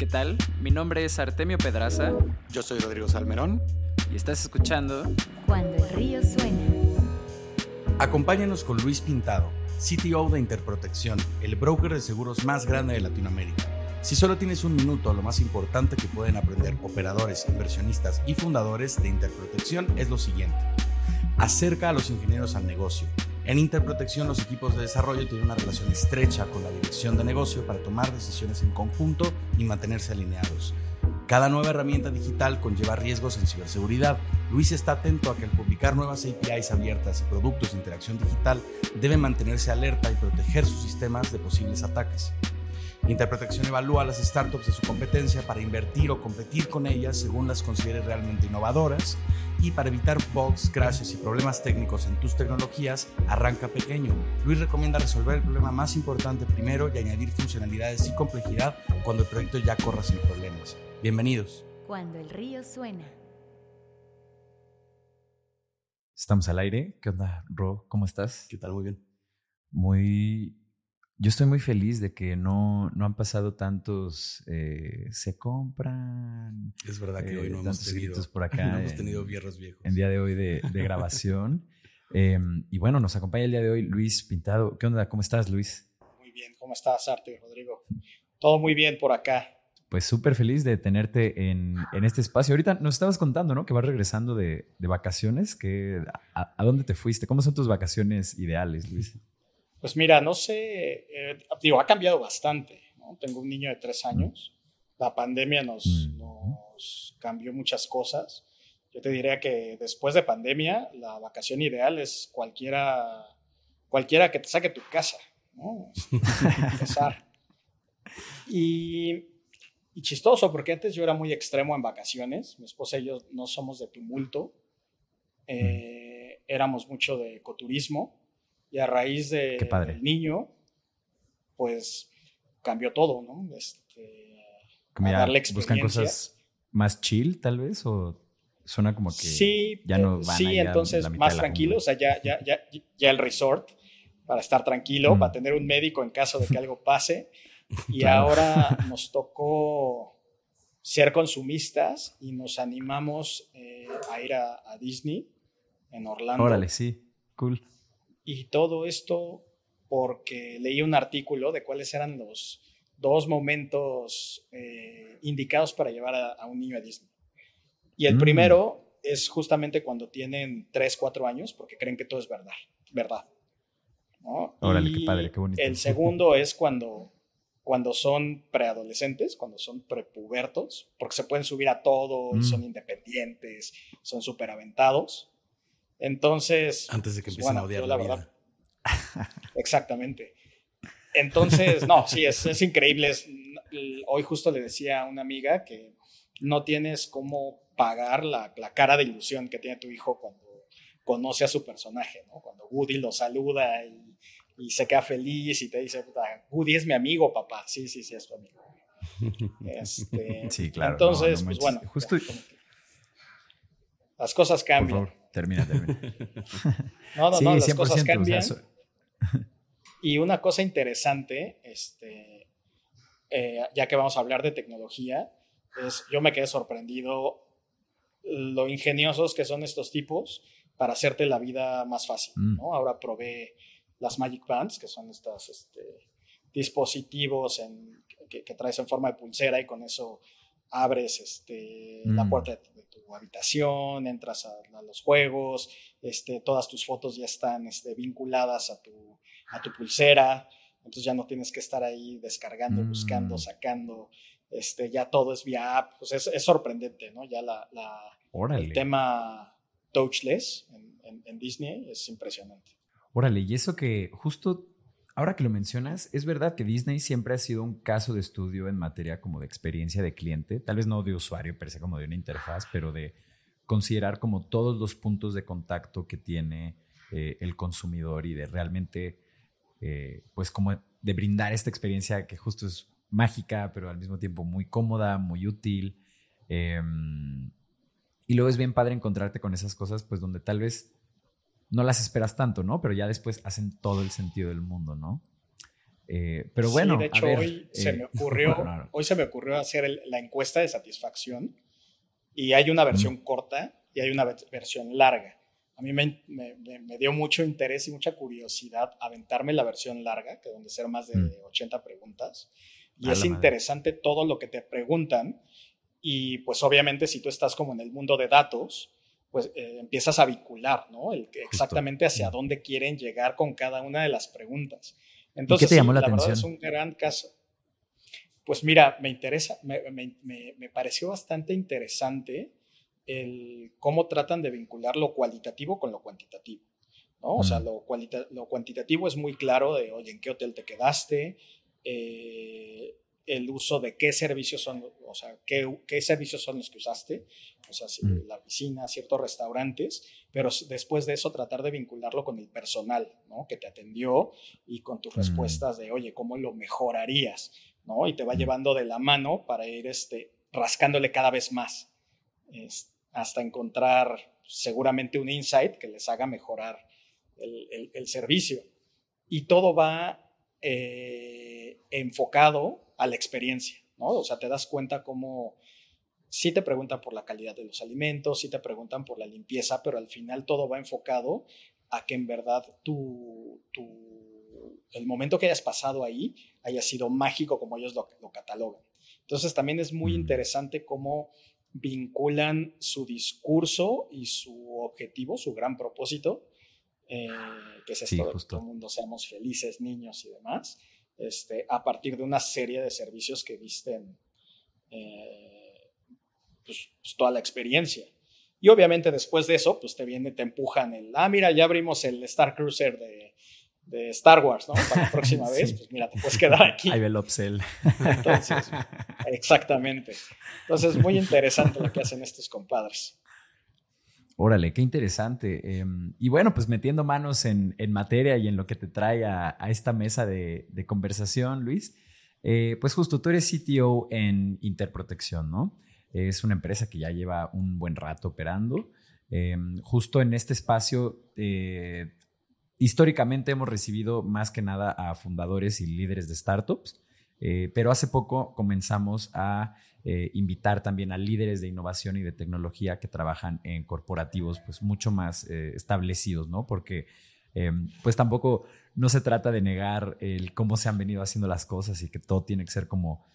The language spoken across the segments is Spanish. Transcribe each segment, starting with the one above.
¿Qué tal? Mi nombre es Artemio Pedraza. Yo soy Rodrigo Salmerón. Y estás escuchando Cuando el río suena. Acompáñanos con Luis Pintado, CTO de Interprotección, el broker de seguros más grande de Latinoamérica. Si solo tienes un minuto, lo más importante que pueden aprender operadores, inversionistas y fundadores de Interprotección es lo siguiente. Acerca a los ingenieros al negocio. En Interprotección los equipos de desarrollo tienen una relación estrecha con la dirección de negocio para tomar decisiones en conjunto y mantenerse alineados. Cada nueva herramienta digital conlleva riesgos en ciberseguridad. Luis está atento a que al publicar nuevas APIs abiertas y productos de interacción digital debe mantenerse alerta y proteger sus sistemas de posibles ataques. Interprotección evalúa a las startups de su competencia para invertir o competir con ellas según las considere realmente innovadoras y para evitar bugs, crashes y problemas técnicos en tus tecnologías, arranca pequeño. Luis recomienda resolver el problema más importante primero y añadir funcionalidades y complejidad cuando el proyecto ya corra sin problemas. Bienvenidos. Cuando el río suena. Estamos al aire. ¿Qué onda, Ro? ¿Cómo estás? ¿Qué tal? Muy bien. Muy. Yo estoy muy feliz de que no, no han pasado tantos. eh, se compran. Es verdad que eh, hoy no hemos tantos tenido, por acá. no hemos en- tenido viernes viejos. En día de hoy de, de grabación. Em, y bueno, nos acompaña el día de hoy Luis Pintado. ¿Qué onda? ¿Cómo estás, Luis? Muy bien, ¿cómo estás, Arte, Rodrigo? Todo muy bien por acá. Pues súper feliz de tenerte en, en este espacio. Ahorita nos estabas contando, ¿no? Que vas regresando de, de vacaciones. Que, a, a dónde te fuiste? ¿Cómo son tus vacaciones ideales, Luis? Pues mira, no sé, eh, digo, ha cambiado bastante. ¿no? Tengo un niño de tres años. La pandemia nos, Mm. nos cambió muchas cosas. Yo te diría que después de pandemia, la vacación ideal es cualquiera, cualquiera que te saque tu casa, ¿no? Empezar. Y, y chistoso, porque antes yo era muy extremo en vacaciones. Mi esposa y yo no somos de tumulto. Eh, éramos mucho de ecoturismo. Y a raíz de, del niño, pues cambió todo, ¿no? Este, a darle buscan cosas más chill, tal vez, o suena como que sí, ya no eh, van sí, entonces la mitad más tranquilo, o sea, ya, ya, ya, ya el resort para estar tranquilo, Mm. para tener un médico en caso de que algo pase. Y Claro. ahora nos tocó ser consumistas y nos animamos eh, a ir a, a Disney en Orlando. Órale, sí, cool. Y todo esto porque leí un artículo de cuáles eran los dos momentos eh, indicados para llevar a, a un niño a Disney. Y el Mm. primero es justamente cuando tienen 3, 4 años, porque creen que todo es verdad. verdad ¿no? Órale, qué padre, qué bonito. El segundo es cuando, cuando son preadolescentes, cuando son prepubertos, porque se pueden subir a todo, Mm. son independientes, son súper aventados. Entonces, Antes de que pues, empiecen a odiar la, la vida. verdad- Exactamente. Entonces, no, sí, es, es increíble. es- hoy justo le decía a una amiga que no tienes cómo pagar la, la cara de ilusión que tiene tu hijo cuando conoce a su personaje, ¿no? Cuando Woody lo saluda y, y se queda feliz y te dice, "Puta, Woody es mi amigo, papá. Sí, sí, sí, es tu amigo. Este, Sí, claro, Entonces, no, no pues bueno, Justo- las cosas Por cambian. Termina, termina. No, no, sí, no, las 100%. cosas o sea, cambian. so- Y una cosa interesante, este, eh, ya que vamos a hablar de tecnología, es yo me quedé sorprendido lo ingeniosos que son estos tipos para hacerte la vida más fácil. Mm. ¿no? Ahora probé las Magic Bands, que son estos este, dispositivos en- que, que traes en forma de pulsera y con eso abres este, la Mm. puerta de tu, habitación, entras a, a los juegos, este, todas tus fotos ya están este, vinculadas a tu, a tu pulsera, entonces ya no tienes que estar ahí descargando, Mm. buscando, sacando, este, ya todo es vía app, pues es, es sorprendente, ¿no? Ya la, el tema touchless en, en- en Disney es impresionante. Órale, y eso que justo ahora que lo mencionas, es verdad que Disney siempre ha sido un caso de estudio en materia como de experiencia de cliente, tal vez no de usuario per se como de una interfaz, pero de considerar como todos los puntos de contacto que tiene eh, el consumidor y de realmente, eh, pues como de brindar esta experiencia que justo es mágica, pero al mismo tiempo muy cómoda, muy útil. Em, y luego es bien padre encontrarte con esas cosas, pues donde tal vez no las esperas tanto, ¿no? Pero ya después hacen todo el sentido del mundo, ¿no? Eh, pero bueno, de hecho, hoy, se eh, me ocurrió, hoy se me ocurrió hacer la encuesta de satisfacción y hay una versión corta y hay una versión larga. A mí me, me, dio mucho interés y mucha curiosidad aventarme la versión larga, que donde ser más de 80 mm. preguntas. Y es interesante todo lo que te preguntan. Y pues obviamente si tú estás como en el mundo de datos, pues eh, empiezas a vincular, ¿no? El, exactamente hacia dónde quieren llegar con cada una de las preguntas. Entonces, ¿Qué te llamó la, atención? Verdad es un gran caso. Pues mira, me interesa, me, me, me, pareció bastante interesante el cómo tratan de vincular lo cualitativo con lo cuantitativo. ¿no? O sea, mm. lo, lo, cuantitativo es muy claro de, oye, ¿en qué hotel te quedaste? Eh, el uso de qué servicios son, o sea, qué, qué servicios son los que usaste, o sea, mm. la piscina, ciertos restaurantes, pero después de eso tratar de vincularlo con el personal, ¿no? Que te atendió y con tus mm. respuestas de, oye, ¿cómo lo mejorarías? ¿no? Y te va mm. llevando de la mano para ir este, rascándole cada vez más, hasta encontrar seguramente un insight que les haga mejorar el, el, servicio. Y todo va eh, enfocado a la experiencia, ¿no? O sea, te das cuenta cómo sí te preguntan por la calidad de los alimentos, sí te preguntan por la limpieza, pero al final todo va enfocado a que en verdad tu, el momento que hayas pasado ahí haya sido mágico como ellos lo, catalogan. Entonces también es muy mm. interesante cómo vinculan su discurso y su objetivo, su gran propósito, eh, que es esto que todo el mundo seamos felices, niños y demás, este, a partir de una serie de servicios que visten eh, pues, pues, toda la experiencia. Y obviamente después de eso, pues te viene, te empujan el, ah, mira, ya abrimos el Star Cruiser de, de Star Wars, ¿no? Para la próxima vez, pues mira, te puedes quedar aquí. Ahí ve el upsell. Entonces, exactamente. Entonces, muy interesante lo que hacen estos compadres. Órale, qué interesante. Em, y bueno, pues metiendo manos en, materia y en lo que te trae a, esta mesa de, conversación, Luis, eh, pues justo tú eres CTO en Interprotección, ¿no? Es una empresa que ya lleva un buen rato operando. Em, justo en este espacio, eh, históricamente hemos recibido más que nada a fundadores y líderes de startups, eh, pero hace poco comenzamos a eh, invitar también a líderes de innovación y de tecnología que trabajan en corporativos pues mucho más establecidos, ¿no? Porque em, pues tampoco no se trata de negar el cómo se han venido haciendo las cosas y que todo tiene que ser como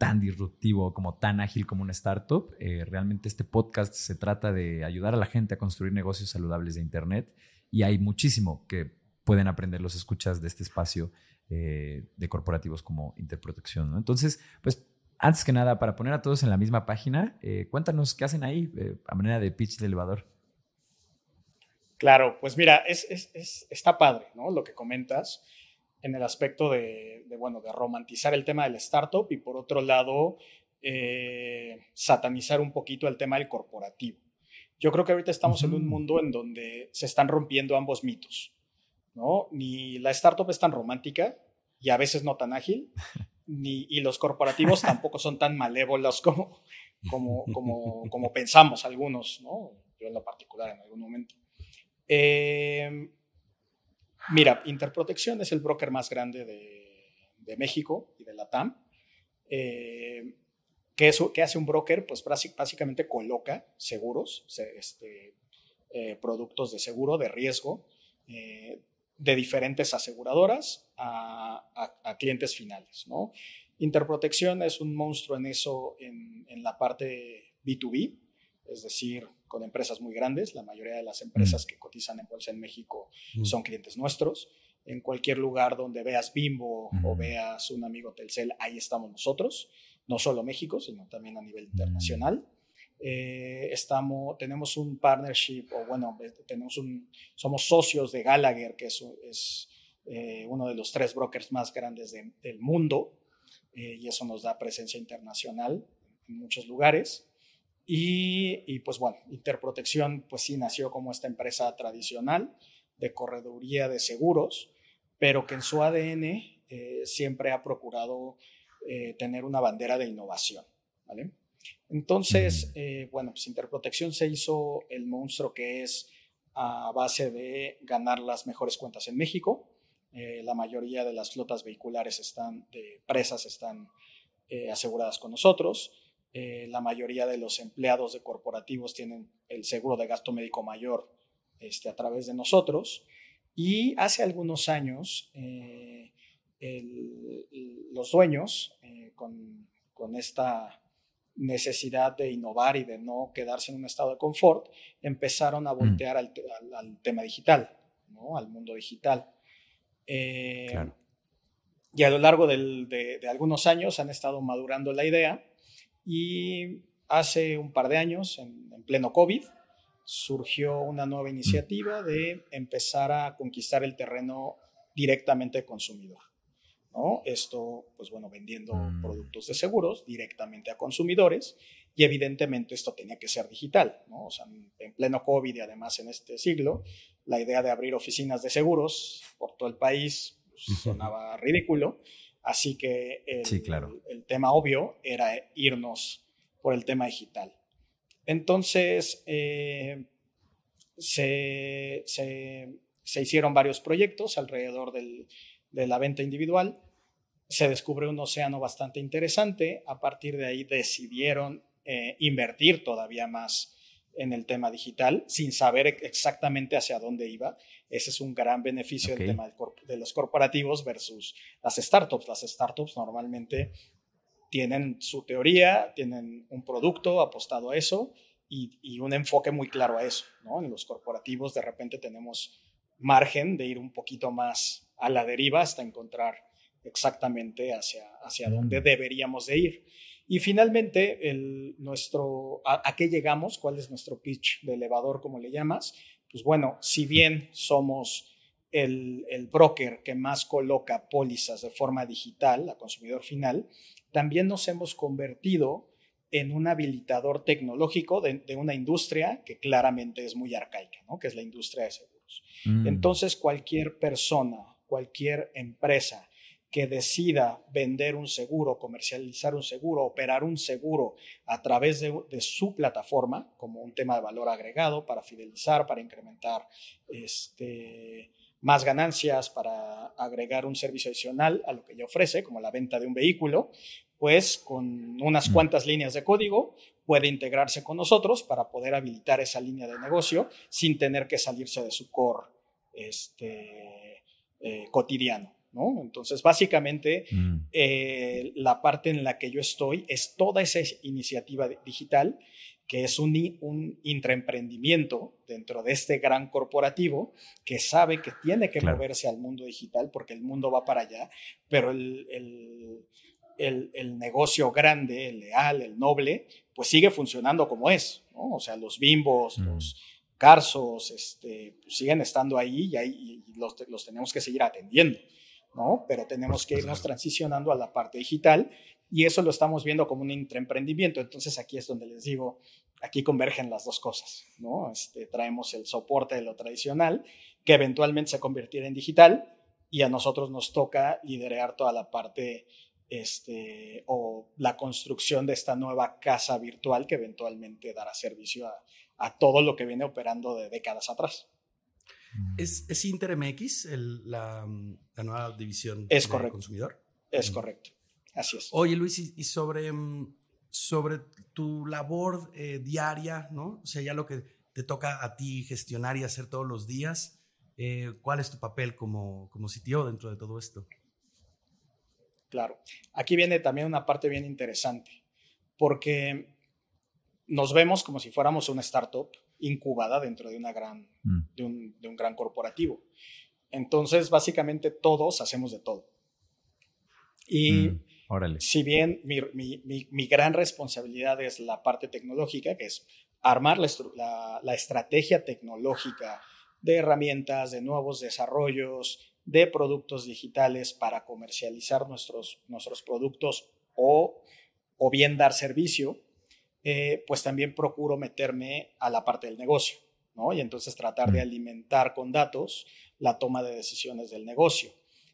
tan disruptivo, como tan ágil como una startup. Eh, realmente este podcast se trata de ayudar a la gente a construir negocios saludables de Internet y hay muchísimo que pueden aprender los escuchas de este espacio de corporativos como Interprotección. Entonces, pues antes que nada, para poner a todos en la misma página, eh, cuéntanos qué hacen ahí eh, a manera de pitch de elevador. Claro, pues mira, es, está padre, ¿no? Lo que comentas en el aspecto de, bueno, de romantizar el tema del startup y por otro lado, eh, satanizar un poquito el tema del corporativo. Yo creo que ahorita estamos en un mundo en donde se están rompiendo ambos mitos, ¿no? Ni la startup es tan romántica y a veces no tan ágil, y los corporativos tampoco son tan malévolos como, como, como, como, pensamos algunos, ¿no? Yo en lo particular en algún momento. Em, mira, Interprotección es el broker más grande de, México y de la TAM. Eh, ¿qué, ¿Qué hace un broker? Pues básicamente coloca seguros, este, eh, productos de seguro, de riesgo, eh, de diferentes aseguradoras a, clientes finales. Interprotección es un monstruo en eso, en, la parte B2B, es decir, con empresas muy grandes. La mayoría de las empresas mm. que cotizan en bolsa en México mm. son clientes nuestros. En cualquier lugar donde veas Bimbo o mm. veas un amigo Telcel, ahí estamos nosotros. No solo México, sino también a nivel internacional. Eh, estamos, tenemos un partnership, o bueno, tenemos un, somos socios de Gallagher, que es, es eh, uno de los tres brokers más grandes del mundo, eh, y eso nos da presencia internacional en muchos lugares. Y, y, pues bueno, Interprotección, pues sí, nació como esta empresa tradicional de correduría de seguros, pero que en su ADN siempre ha procurado tener una bandera de innovación, ¿vale? Entonces, eh, bueno, pues Interprotección se hizo el monstruo que es a base de ganar las mejores cuentas en México, Eh, la mayoría de las flotas vehiculares están, de presas están eh, aseguradas con nosotros. Eh, la mayoría de los empleados de corporativos tienen el seguro de gasto médico mayor este, a través de nosotros. Y hace algunos años, los dueños, con, con esta necesidad de innovar y de no quedarse en un estado de confort, empezaron a mm. voltear al, tema digital, ¿no? al mundo digital. Eh, y a lo largo de, algunos años han estado madurando la idea y hace un par de años, en, en pleno COVID, surgió una nueva iniciativa de empezar a conquistar el terreno directamente de consumidor. ¿no? Esto, pues bueno, vendiendo mm. productos de seguros directamente a consumidores y evidentemente esto tenía que ser digital, ¿no? O sea, en pleno COVID y además en este siglo, la idea de abrir oficinas de seguros por todo el país pues, sonaba ridículo, así que el, el, tema obvio era irnos por el tema digital. Entonces, eh, se, se, se hicieron varios proyectos alrededor del, de la venta individual, se descubre un océano bastante interesante. A partir de ahí decidieron eh, invertir todavía más en el tema digital sin saber exactamente hacia dónde iba. Ese es un gran beneficio del tema de los corporativos versus las startups. Las startups normalmente tienen su teoría, tienen un producto apostado a eso y, y un enfoque muy claro a eso. ¿no? En los corporativos de repente tenemos margen de ir un poquito más a la deriva hasta encontrar exactamente hacia, hacia dónde deberíamos de ir. Y finalmente, el, nuestro, a, qué llegamos? ¿Cuál es nuestro pitch de elevador, como le llamas? Pues bueno, si bien somos el, el broker que más coloca pólizas de forma digital a consumidor final, también nos hemos convertido en un habilitador tecnológico de, de, una industria que claramente es muy arcaica, ¿no? que es la industria de seguros. Mm. Entonces, cualquier persona cualquier empresa que decida vender un seguro, comercializar un seguro, operar un seguro a través de, su plataforma como un tema de valor agregado para fidelizar, para incrementar este, más ganancias, para agregar un servicio adicional a lo que ya ofrece, como la venta de un vehículo, pues con unas mm. cuantas líneas de código puede integrarse con nosotros para poder habilitar esa línea de negocio sin tener que salirse de su core este, eh, cotidiano. ¿No? Entonces, básicamente, mm. eh, la parte en la que yo estoy es toda esa iniciativa digital que es un, un intraemprendimiento dentro de este gran corporativo que sabe que tiene que moverse al mundo digital porque el mundo va para allá, pero el, el, el, negocio grande, el leal, el noble, pues sigue funcionando como es, ¿no? O sea, los bimbos, mm. los Carsos, este, pues, siguen estando ahí y, ahí, los, los, tenemos que seguir atendiendo, ¿no? Pero tenemos que irnos transicionando a la parte digital y eso lo estamos viendo como un intraemprendimiento. Entonces aquí es donde les digo, aquí convergen las dos cosas, ¿no? Este, traemos el soporte de lo tradicional que eventualmente se convertirá en digital y a nosotros nos toca liderar toda la parte este, o la construcción de esta nueva casa virtual que eventualmente dará servicio a, a todo lo que viene operando de décadas atrás. Mm. ¿Es, es InterMX la, la, nueva división es de correcto. consumidor? Es mm. correcto, así es. Oye Luis, y, sobre, mm, sobre tu labor eh, diaria, ¿no? O sea, ya lo que te toca a ti gestionar y hacer todos los días, eh, ¿cuál es tu papel como, como CTO dentro de todo esto? Claro, aquí viene también una parte bien interesante, porque nos vemos como si fuéramos una startup incubada dentro de, una gran, mm. de, un, gran corporativo. Entonces, básicamente todos hacemos de todo. Y mm, si bien mi, gran responsabilidad es la parte tecnológica, que es armar la, la, estrategia tecnológica de herramientas, de nuevos desarrollos, de productos digitales para comercializar nuestros, nuestros productos o, o bien dar servicio, eh, pues también procuro meterme a la parte del negocio, ¿no? Y entonces tratar de alimentar con datos la toma de decisiones del negocio.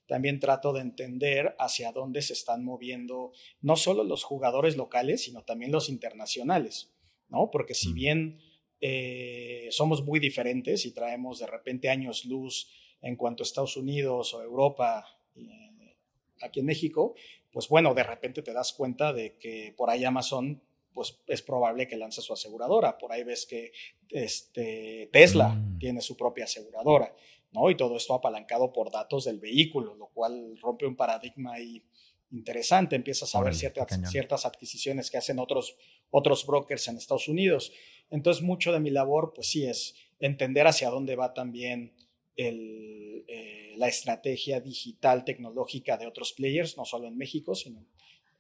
También trato de entender hacia dónde se están moviendo no solo los jugadores locales, sino también los internacionales, ¿no? Porque si bien eh, somos muy diferentes y traemos de repente años luz en cuanto a Estados Unidos o Europa, eh, aquí en México, pues bueno, de repente te das cuenta de que por ahí Amazon pues es probable que lance su aseguradora. Por ahí ves que este, Tesla Mm. tiene su propia aseguradora, ¿no? Y todo esto apalancado por datos del vehículo, lo cual rompe un paradigma ahí interesante. Empiezas a ver ciertas, cañón. ciertas adquisiciones que hacen otros, otros brokers en Estados Unidos. Entonces, mucho de mi labor, pues sí, es entender hacia dónde va también el, eh, la estrategia digital tecnológica de otros players, no solo en México, sino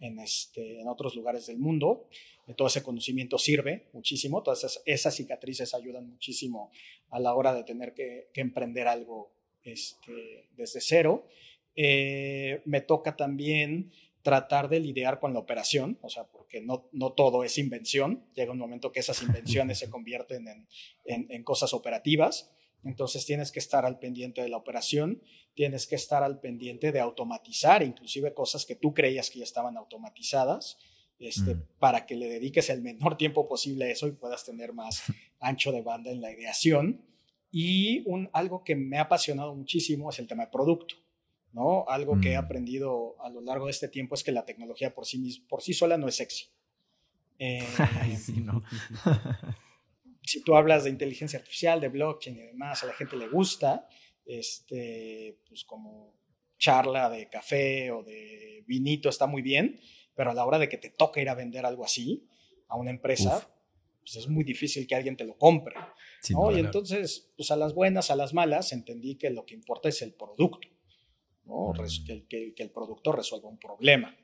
en, este, en otros lugares del mundo. Todo ese conocimiento sirve muchísimo, todas esas, cicatrices ayudan muchísimo a la hora de tener que, emprender algo este, desde cero. Eh, me toca también tratar de lidiar con la operación, o sea, porque no, no todo es invención, llega un momento que esas invenciones se convierten en, en, en cosas operativas, entonces tienes que estar al pendiente de la operación, tienes que estar al pendiente de automatizar inclusive cosas que tú creías que ya estaban automatizadas, este, Mm. para que le dediques el menor tiempo posible a eso y puedas tener más ancho de banda en la ideación. Y un, algo que me ha apasionado muchísimo es el tema de producto. ¿no? Algo que he Mm. aprendido a lo largo de este tiempo es que la tecnología por sí, por sí sola no es sexy. Eh, sí, si tú hablas de inteligencia artificial, de blockchain y demás, a la gente le gusta, este, pues como charla de café o de vinito está muy bien, pero a la hora de que te toca ir a vender algo así a una empresa, Uf. pues es muy difícil que alguien te lo compre. ¿no? Y entonces, pues a las buenas, a las malas, entendí que lo que importa es el producto, ¿no? Mm. Res- que, el- que- que el producto resuelva un problema.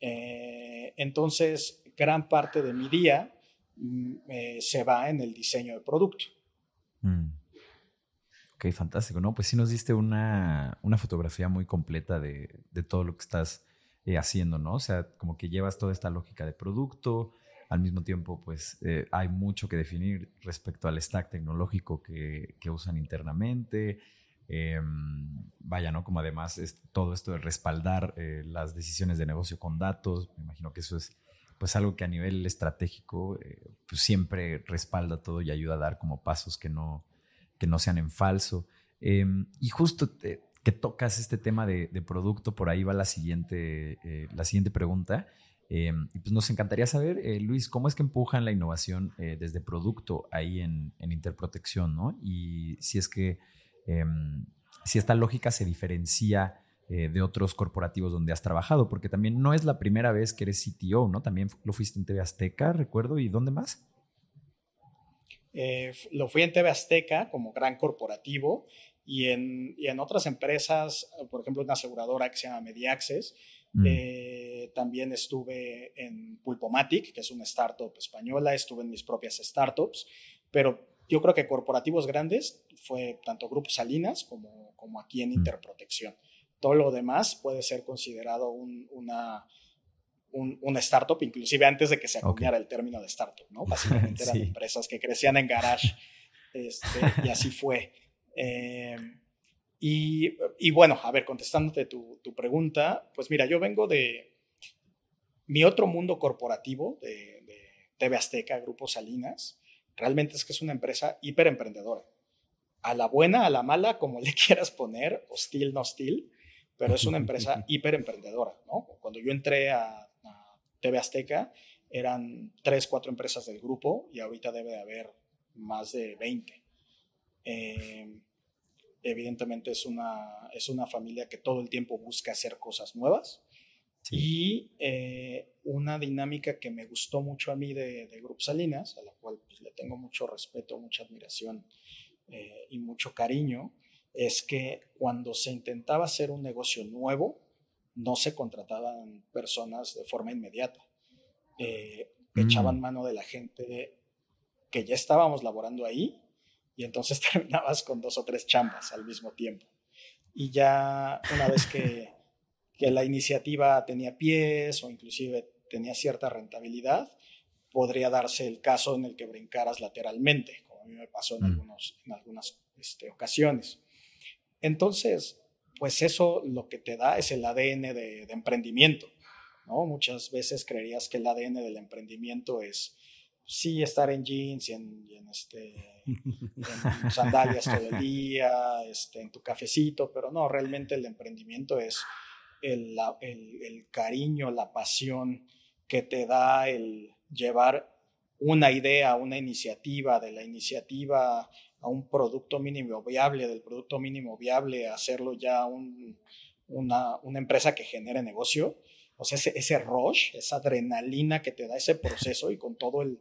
Eh, entonces, gran parte de mi día mm, eh, se va en el diseño de producto. Mm. Ok, fantástico, ¿no? Pues sí nos diste una, una fotografía muy completa de, de todo lo que estás eh, haciendo, ¿no? O sea, como que llevas toda esta lógica de producto, al mismo tiempo, pues eh, hay mucho que definir respecto al stack tecnológico que, que usan internamente. Eh, vaya, ¿no? Como además todo esto de respaldar eh, las decisiones de negocio con datos, me imagino que eso es pues algo que a nivel estratégico pues siempre respalda todo y ayuda a dar como pasos que no, que no sean en falso. Eh, y justo te- que tocas este tema de, producto, por ahí va la siguiente, eh, la siguiente pregunta. Eh, y pues nos encantaría saber, eh, Luis, ¿cómo es que empujan la innovación desde producto ahí en, Interprotección, ¿no? Y si es que, si esta lógica se diferencia de otros corporativos donde has trabajado, porque también no es la primera vez que eres CTO, ¿no? También lo fuiste en TV Azteca, recuerdo, ¿y dónde más? Eh, lo fui en TV Azteca como gran corporativo y en, y en otras empresas, eh, por ejemplo, una aseguradora que se llama Mediaccess, Mm, Eh, también estuve en Pulpomatic, que es una startup española, estuve en mis propias startups, pero yo creo que corporativos grandes fue tanto Grupo Salinas como, como aquí en Mm. Interprotección. Todo lo demás puede ser considerado un- una, un- una startup, inclusive antes de que se acuñara el término de startup, ¿no? Básicamente eran Sí. empresas que crecían en garage, este, y así fue. Eh, y, y bueno, a ver, contestándote tu, tu pregunta, pues mira, yo vengo de mi otro mundo corporativo de, de TV Azteca, Grupo Salinas. Realmente es que es una empresa hiper emprendedora. A la buena, a la mala, como le quieras poner, hostil, no hostil, pero es una empresa hiper emprendedora, ¿no? Cuando yo entré a, a TV Azteca, eran tres, cuatro empresas del grupo y ahorita debe de haber más de 20. Eh, evidentemente es una, es una familia que todo el tiempo busca hacer cosas nuevas. sí. Y eh, una dinámica que me gustó mucho a mí de, de Grupo Salinas, a la cual pues, le tengo mucho respeto, mucha admiración eh, y mucho cariño, es que cuando se intentaba hacer un negocio nuevo, no se contrataban personas de forma inmediata. Eh, Mm. Echaban mano de la gente que ya estábamos laborando ahí y entonces terminabas con dos o tres chambas al mismo tiempo. Y ya una vez que, que la iniciativa tenía pies o inclusive tenía cierta rentabilidad, podría darse el caso en el que brincaras lateralmente, como a mí me pasó en, Mm. algunos, en algunas este, ocasiones. Entonces, pues eso lo que te da es el ADN de, de emprendimiento. ¿no? Muchas veces creerías que el ADN del emprendimiento es sí estar en jeans y en, este, sandalias todo el día, este, en tu cafecito, pero no, realmente el emprendimiento es el, el, cariño, la pasión que te da el llevar una idea, una iniciativa, de la iniciativa a un producto mínimo viable, del producto mínimo viable a hacerlo ya una, una, empresa que genere negocio. O sea, ese, ese rush, esa adrenalina que te da ese proceso y con todo el,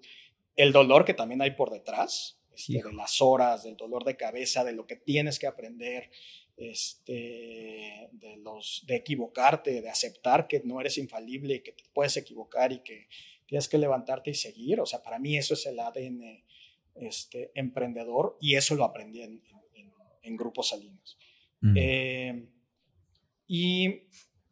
el dolor que también hay por detrás, este, de las horas, del dolor de cabeza, de lo que tienes que aprender, este, de, los, de equivocarte, de aceptar que no eres infalible y que te puedes equivocar y que tienes que levantarte y seguir. O sea, para mí eso es el ADN este, emprendedor y eso lo aprendí en, en, Grupos Salinas. Mm. Eh, y,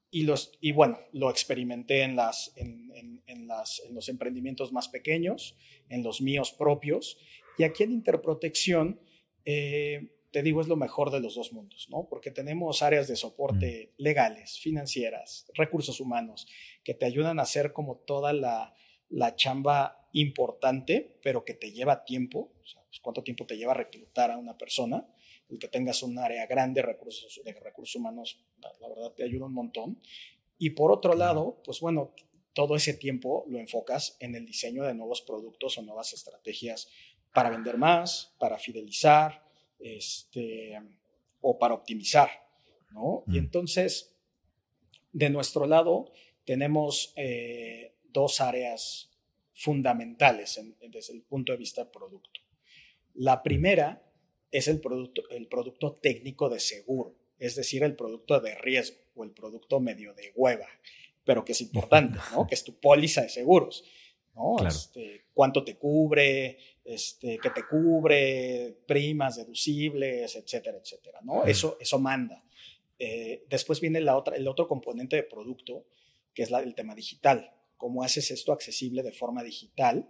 y, los, y bueno, lo experimenté en, las, en, en, las, en los emprendimientos más pequeños, en los míos propios. Y aquí en Interprotección, eh, te digo, es lo mejor de los dos mundos, ¿no? Porque tenemos áreas de soporte mm. legales, financieras, recursos humanos, que te ayudan a hacer como toda la, la chamba importante, pero que te lleva tiempo. O sea, pues, ¿Cuánto tiempo te lleva reclutar a una persona? El que tengas un área grande de recursos, de recursos humanos, la verdad te ayuda un montón. Y por otro lado, pues bueno, todo ese tiempo lo enfocas en el diseño de nuevos productos o nuevas estrategias para vender más, para fidelizar, este, o para optimizar, ¿no? Y mm. entonces, de nuestro lado, tenemos eh, dos áreas fundamentales desde el punto de vista del producto. La primera es el producto, el producto técnico de seguro, es decir, el producto de riesgo o el producto medio de hueva, pero que es importante, ¿no? Que es tu póliza de seguros. ¿no? Este, cuánto te cubre, este, que te cubre, primas deducibles, etcétera, etcétera, ¿no? Eso, eso manda. Eh, después viene la otra, el otro componente de producto, que es la, el tema digital. ¿Cómo haces esto accesible de forma digital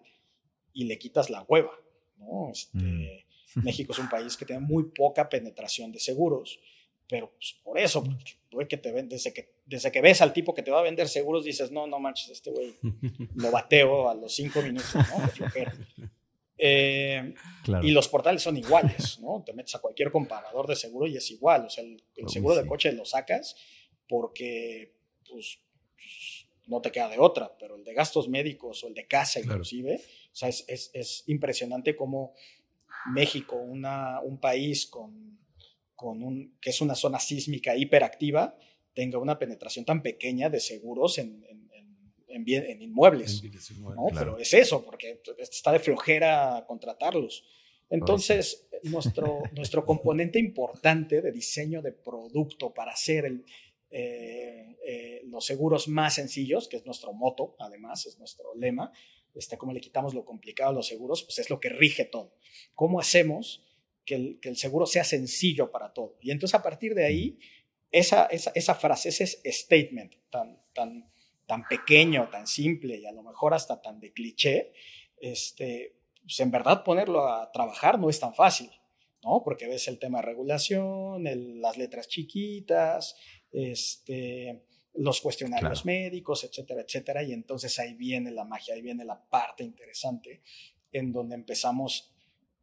y le quitas la hueva? ¿no? Este, mm. México es un país que tiene muy poca penetración de seguros pero pues, por eso, porque que te ven, desde que, desde que ves al tipo que te va a vender seguros, dices, no, no manches, este güey lo bateo a los cinco minutos, ¿no? Eh, Y los portales son iguales, ¿no? Te metes a cualquier comparador de seguro y es igual. O sea, el, seguro de coche lo sacas porque, pues, no te queda de otra, pero el de gastos médicos o el de casa inclusive, o sea, es, es, es impresionante cómo México, una, un país con con un, que es una zona sísmica hiperactiva, tenga una penetración tan pequeña de seguros en, en, en, inmuebles. ¿no? Pero es eso, porque está de flojera contratarlos. Entonces, nuestro, nuestro componente importante de diseño de producto para hacer el, eh, eh, los seguros más sencillos, que es nuestro moto, además, es nuestro lema, este, cómo le quitamos lo complicado a los seguros, pues es lo que rige todo. ¿Cómo hacemos que el, seguro sea sencillo para todo. Y entonces a partir de ahí, esa, esa, frase, ese statement tan, tan, tan pequeño, tan simple y a lo mejor hasta tan de cliché, este, pues en verdad ponerlo a trabajar no es tan fácil, ¿no? Porque ves el tema de regulación, las letras chiquitas, este, los cuestionarios médicos, etcétera, etcétera. Y entonces ahí viene la magia, ahí viene la parte interesante en donde empezamos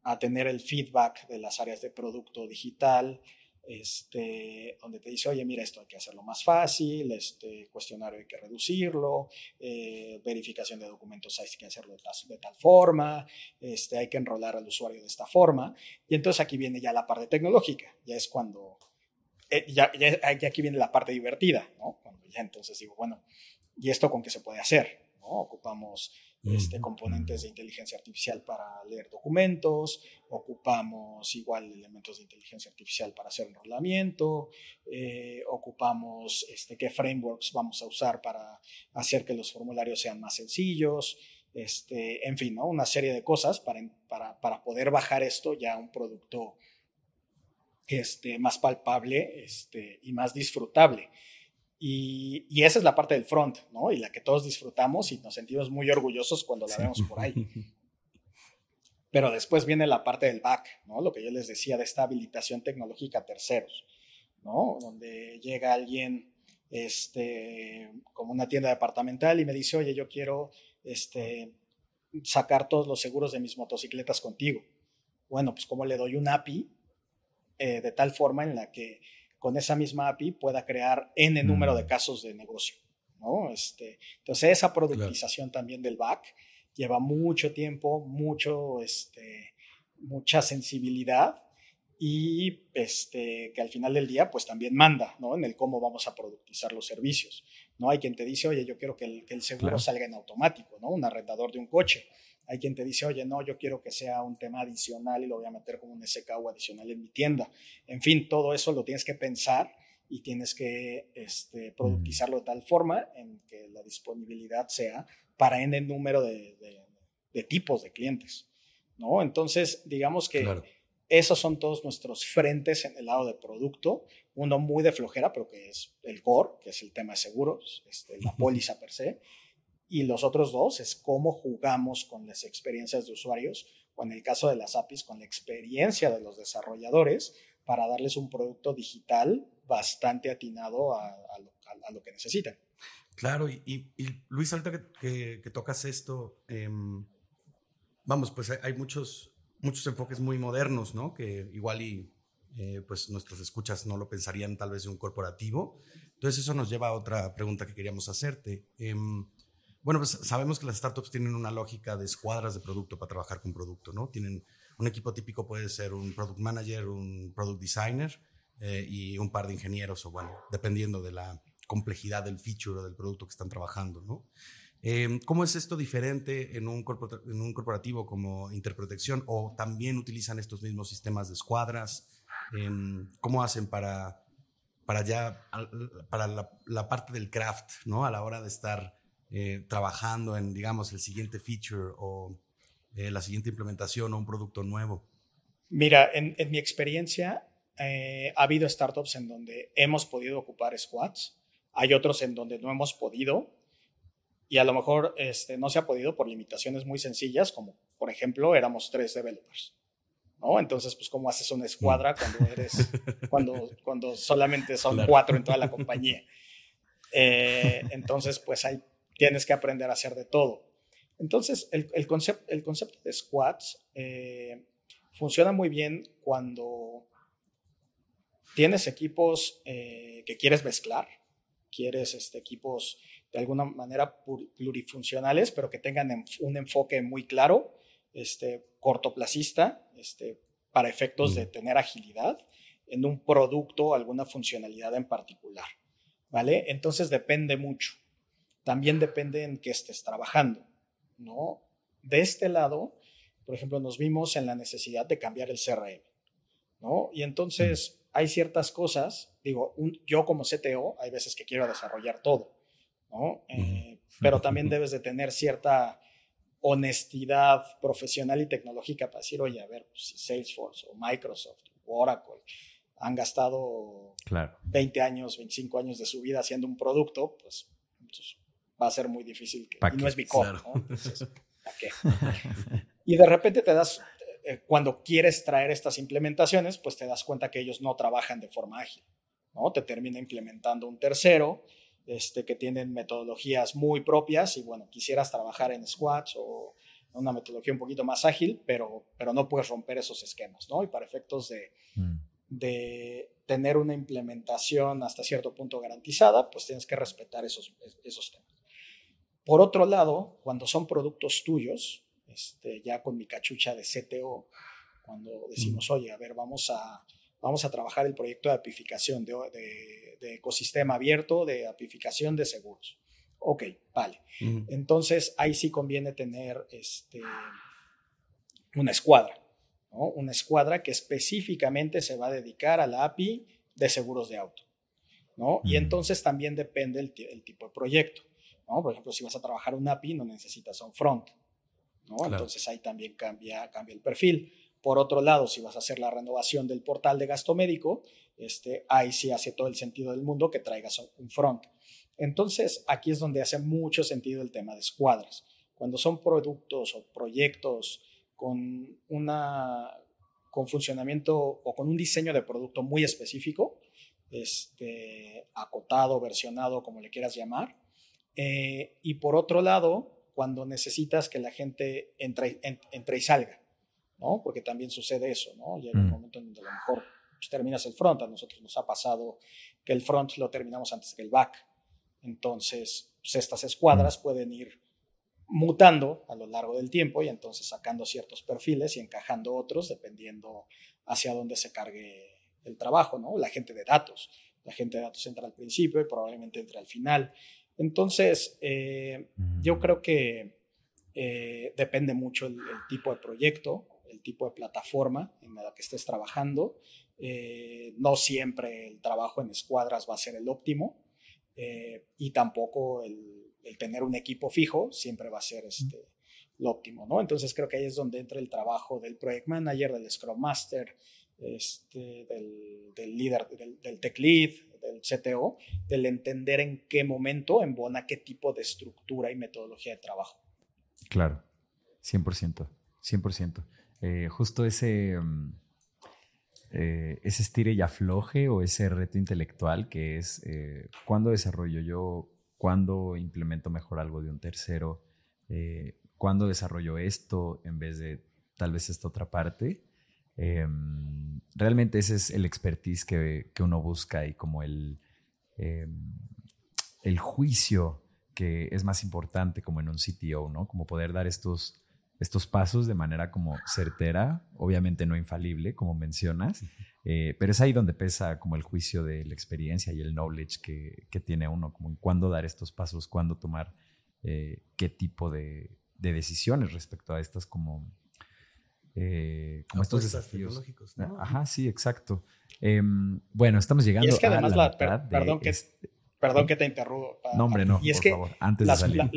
a tener el feedback de las áreas de producto digital, este, donde te dice, oye, mira, esto hay que hacerlo más fácil, este cuestionario hay que reducirlo, eh, verificación de documentos hay que hacerlo de, tal forma, este, hay que enrolar al usuario de esta forma. Y entonces aquí viene ya la parte tecnológica, ya es cuando, eh, ya, ya, aquí viene la parte divertida, ¿no? Ya entonces digo, bueno, ¿y esto con qué se puede hacer? ¿no? Ocupamos este, componentes de inteligencia artificial para leer documentos, ocupamos igual elementos de inteligencia artificial para hacer enrolamiento, eh, ocupamos este, qué frameworks vamos a usar para hacer que los formularios sean más sencillos, este, en fin, ¿no? una serie de cosas para, para, para, poder bajar esto ya a un producto este, más palpable este, y más disfrutable. Y, esa es la parte del front, ¿no? Y la que todos disfrutamos y nos sentimos muy orgullosos cuando la vemos por ahí. Pero después viene la parte del back, ¿no? Lo que yo les decía de esta habilitación tecnológica a terceros, ¿no? Donde llega alguien, este, como una tienda departamental y me dice, oye, yo quiero, este, sacar todos los seguros de mis motocicletas contigo. Bueno, pues cómo le doy un API eh, de tal forma en la que con esa misma API pueda crear N número de casos de negocio. ¿no? Este, entonces, esa productización también del back lleva mucho tiempo, mucho, este, mucha sensibilidad y este, que al final del día pues también manda ¿no? en el cómo vamos a productizar los servicios. ¿no? Hay quien te dice, oye, yo quiero que el, que el seguro salga en automático, ¿no? un arrendador de un coche. Hay quien te dice, oye, no, yo quiero que sea un tema adicional y lo voy a meter como un SKU adicional en mi tienda. En fin, todo eso lo tienes que pensar y tienes que este, productizarlo de tal forma en que la disponibilidad sea para N número de, de, tipos de clientes. ¿no? Entonces, digamos que esos son todos nuestros frentes en el lado de producto. Uno muy de flojera, pero que es el core, que es el tema de seguros, este, la póliza per se y los otros dos es cómo jugamos con las experiencias de usuarios o en el caso de las APIs con la experiencia de los desarrolladores para darles un producto digital bastante atinado a, lo, que necesitan. Claro, y, Luis, ahorita que, tocas esto, em, vamos, pues hay muchos, muchos enfoques muy modernos, ¿no? Que igual y eh, pues nuestros escuchas no lo pensarían tal vez de un corporativo. Entonces eso nos lleva a otra pregunta que queríamos hacerte. Em, bueno, pues sabemos que las startups tienen una lógica de escuadras de producto para trabajar con producto, ¿no? Tienen un equipo típico puede ser un product manager, un product designer eh, y un par de ingenieros, o bueno, dependiendo de la complejidad del feature o del producto que están trabajando, ¿no? Em, ¿Cómo es esto diferente en un, corporativo como Interprotección o también utilizan estos mismos sistemas de escuadras? Em, ¿Cómo hacen para, para ya, para la, la, parte del craft, ¿no? A la hora de estar eh, trabajando en, digamos, el siguiente feature o eh, la siguiente implementación o un producto nuevo? Mira, en, mi experiencia eh, ha habido startups en donde hemos podido ocupar squads, hay otros en donde no hemos podido y a lo mejor este, no se ha podido por limitaciones muy sencillas, como por ejemplo éramos tres developers. ¿no? Entonces, pues, ¿cómo haces una escuadra mm. cuando eres, cuando, cuando solamente son cuatro en toda la compañía? entonces, pues hay tienes que aprender a hacer de todo. Entonces, el, el, el concepto de squads eh, funciona muy bien cuando tienes equipos eh, que quieres mezclar, quieres este, equipos de alguna manera plurifuncionales, pero que tengan un enfoque muy claro, este, cortoplacista, este, para efectos de mm. tener agilidad en un producto alguna funcionalidad en particular. ¿Vale? Entonces depende mucho también depende en qué estés trabajando, ¿no? De este lado, por ejemplo, nos vimos en la necesidad de cambiar el CRM, ¿no? Y entonces hay ciertas cosas, digo, yo como CTO, hay veces que quiero desarrollar todo, ¿no? Eh, pero también debes de tener cierta honestidad profesional y tecnológica para decir, oye, a ver, pues, si Salesforce o Microsoft o Oracle han gastado 20 años, 25 años de su vida haciendo un producto, pues, pues va a ser muy difícil. Que, y no es mi core, ¿no? qué? y de repente te das, eh, cuando quieres traer estas implementaciones, pues te das cuenta que ellos no trabajan de forma ágil, ¿no? Te termina implementando un tercero, este, que tienen metodologías muy propias y bueno, quisieras trabajar en squads o una metodología un poquito más ágil, pero, pero no puedes romper esos esquemas, ¿no? Y para efectos de, mm. de tener una implementación hasta cierto punto garantizada, pues tienes que respetar esos, esos temas. Por otro lado, cuando son productos tuyos, este, ya con mi cachucha de CTO, cuando decimos, oye, a ver, vamos a, vamos a trabajar el proyecto de apificación, de, ecosistema abierto, de apificación de seguros. Ok, vale. Entonces, ahí sí conviene tener este, una escuadra, ¿no? Una escuadra que específicamente se va a dedicar a la API de seguros de auto, ¿no? Y entonces también depende el, el tipo de proyecto. Por ejemplo, si vas a trabajar un API, no necesitas un front, ¿no? Entonces ahí también cambia, cambia el perfil. Por otro lado, si vas a hacer la renovación del portal de gasto médico, este, ahí sí hace todo el sentido del mundo que traigas un front. Entonces, aquí es donde hace mucho sentido el tema de escuadras. Cuando son productos o proyectos con una con funcionamiento o con un diseño de producto muy específico, este, acotado, versionado, como le quieras llamar, eh, y por otro lado, cuando necesitas que la gente entre, entre y salga, ¿no? Porque también sucede eso, ¿no? Llega un mm. momento en donde a lo mejor pues, terminas el front, a nosotros nos ha pasado que el front lo terminamos antes que el back. Entonces, pues, estas escuadras mm. pueden ir mutando a lo largo del tiempo y entonces sacando ciertos perfiles y encajando otros dependiendo hacia dónde se cargue el trabajo, ¿no? La gente de datos. La gente de datos entra al principio y probablemente entra al final. Entonces, eh, yo creo que eh, depende mucho el, tipo de proyecto, el tipo de plataforma en la que estés trabajando. Eh, no siempre el trabajo en escuadras va a ser el óptimo y tampoco el, tener un equipo fijo siempre va a ser este, lo óptimo, ¿no? Entonces creo que ahí es donde entra el trabajo del project manager, del scrum master, este, del, líder, del, del, tech lead, del CTO, del entender en qué momento embona qué tipo de estructura y metodología de trabajo. Claro, 100%, 100%. Eh, justo ese, mm, eh, ese estire y afloje o ese reto intelectual que es eh, cuándo desarrollo yo, cuándo implemento mejor algo de un tercero, eh, cuándo desarrollo esto en vez de tal vez esta otra parte. Em, realmente ese es el expertise que, uno busca y como el, em, el juicio que es más importante como en un CTO, ¿no? Como poder dar estos, estos pasos de manera como certera, obviamente no infalible, como mencionas, eh, pero es ahí donde pesa como el juicio de la experiencia y el knowledge que, tiene uno, como en cuándo dar estos pasos, cuándo tomar eh, qué tipo de, de decisiones respecto a estas como eh, como estos desafíos. ¿no? Ajá, sí, exacto. Em, bueno, estamos llegando y es que además a la, perdón, que, este perdón que te interrumpa. No, hombre, no, y es por que favor, antes las, de salir.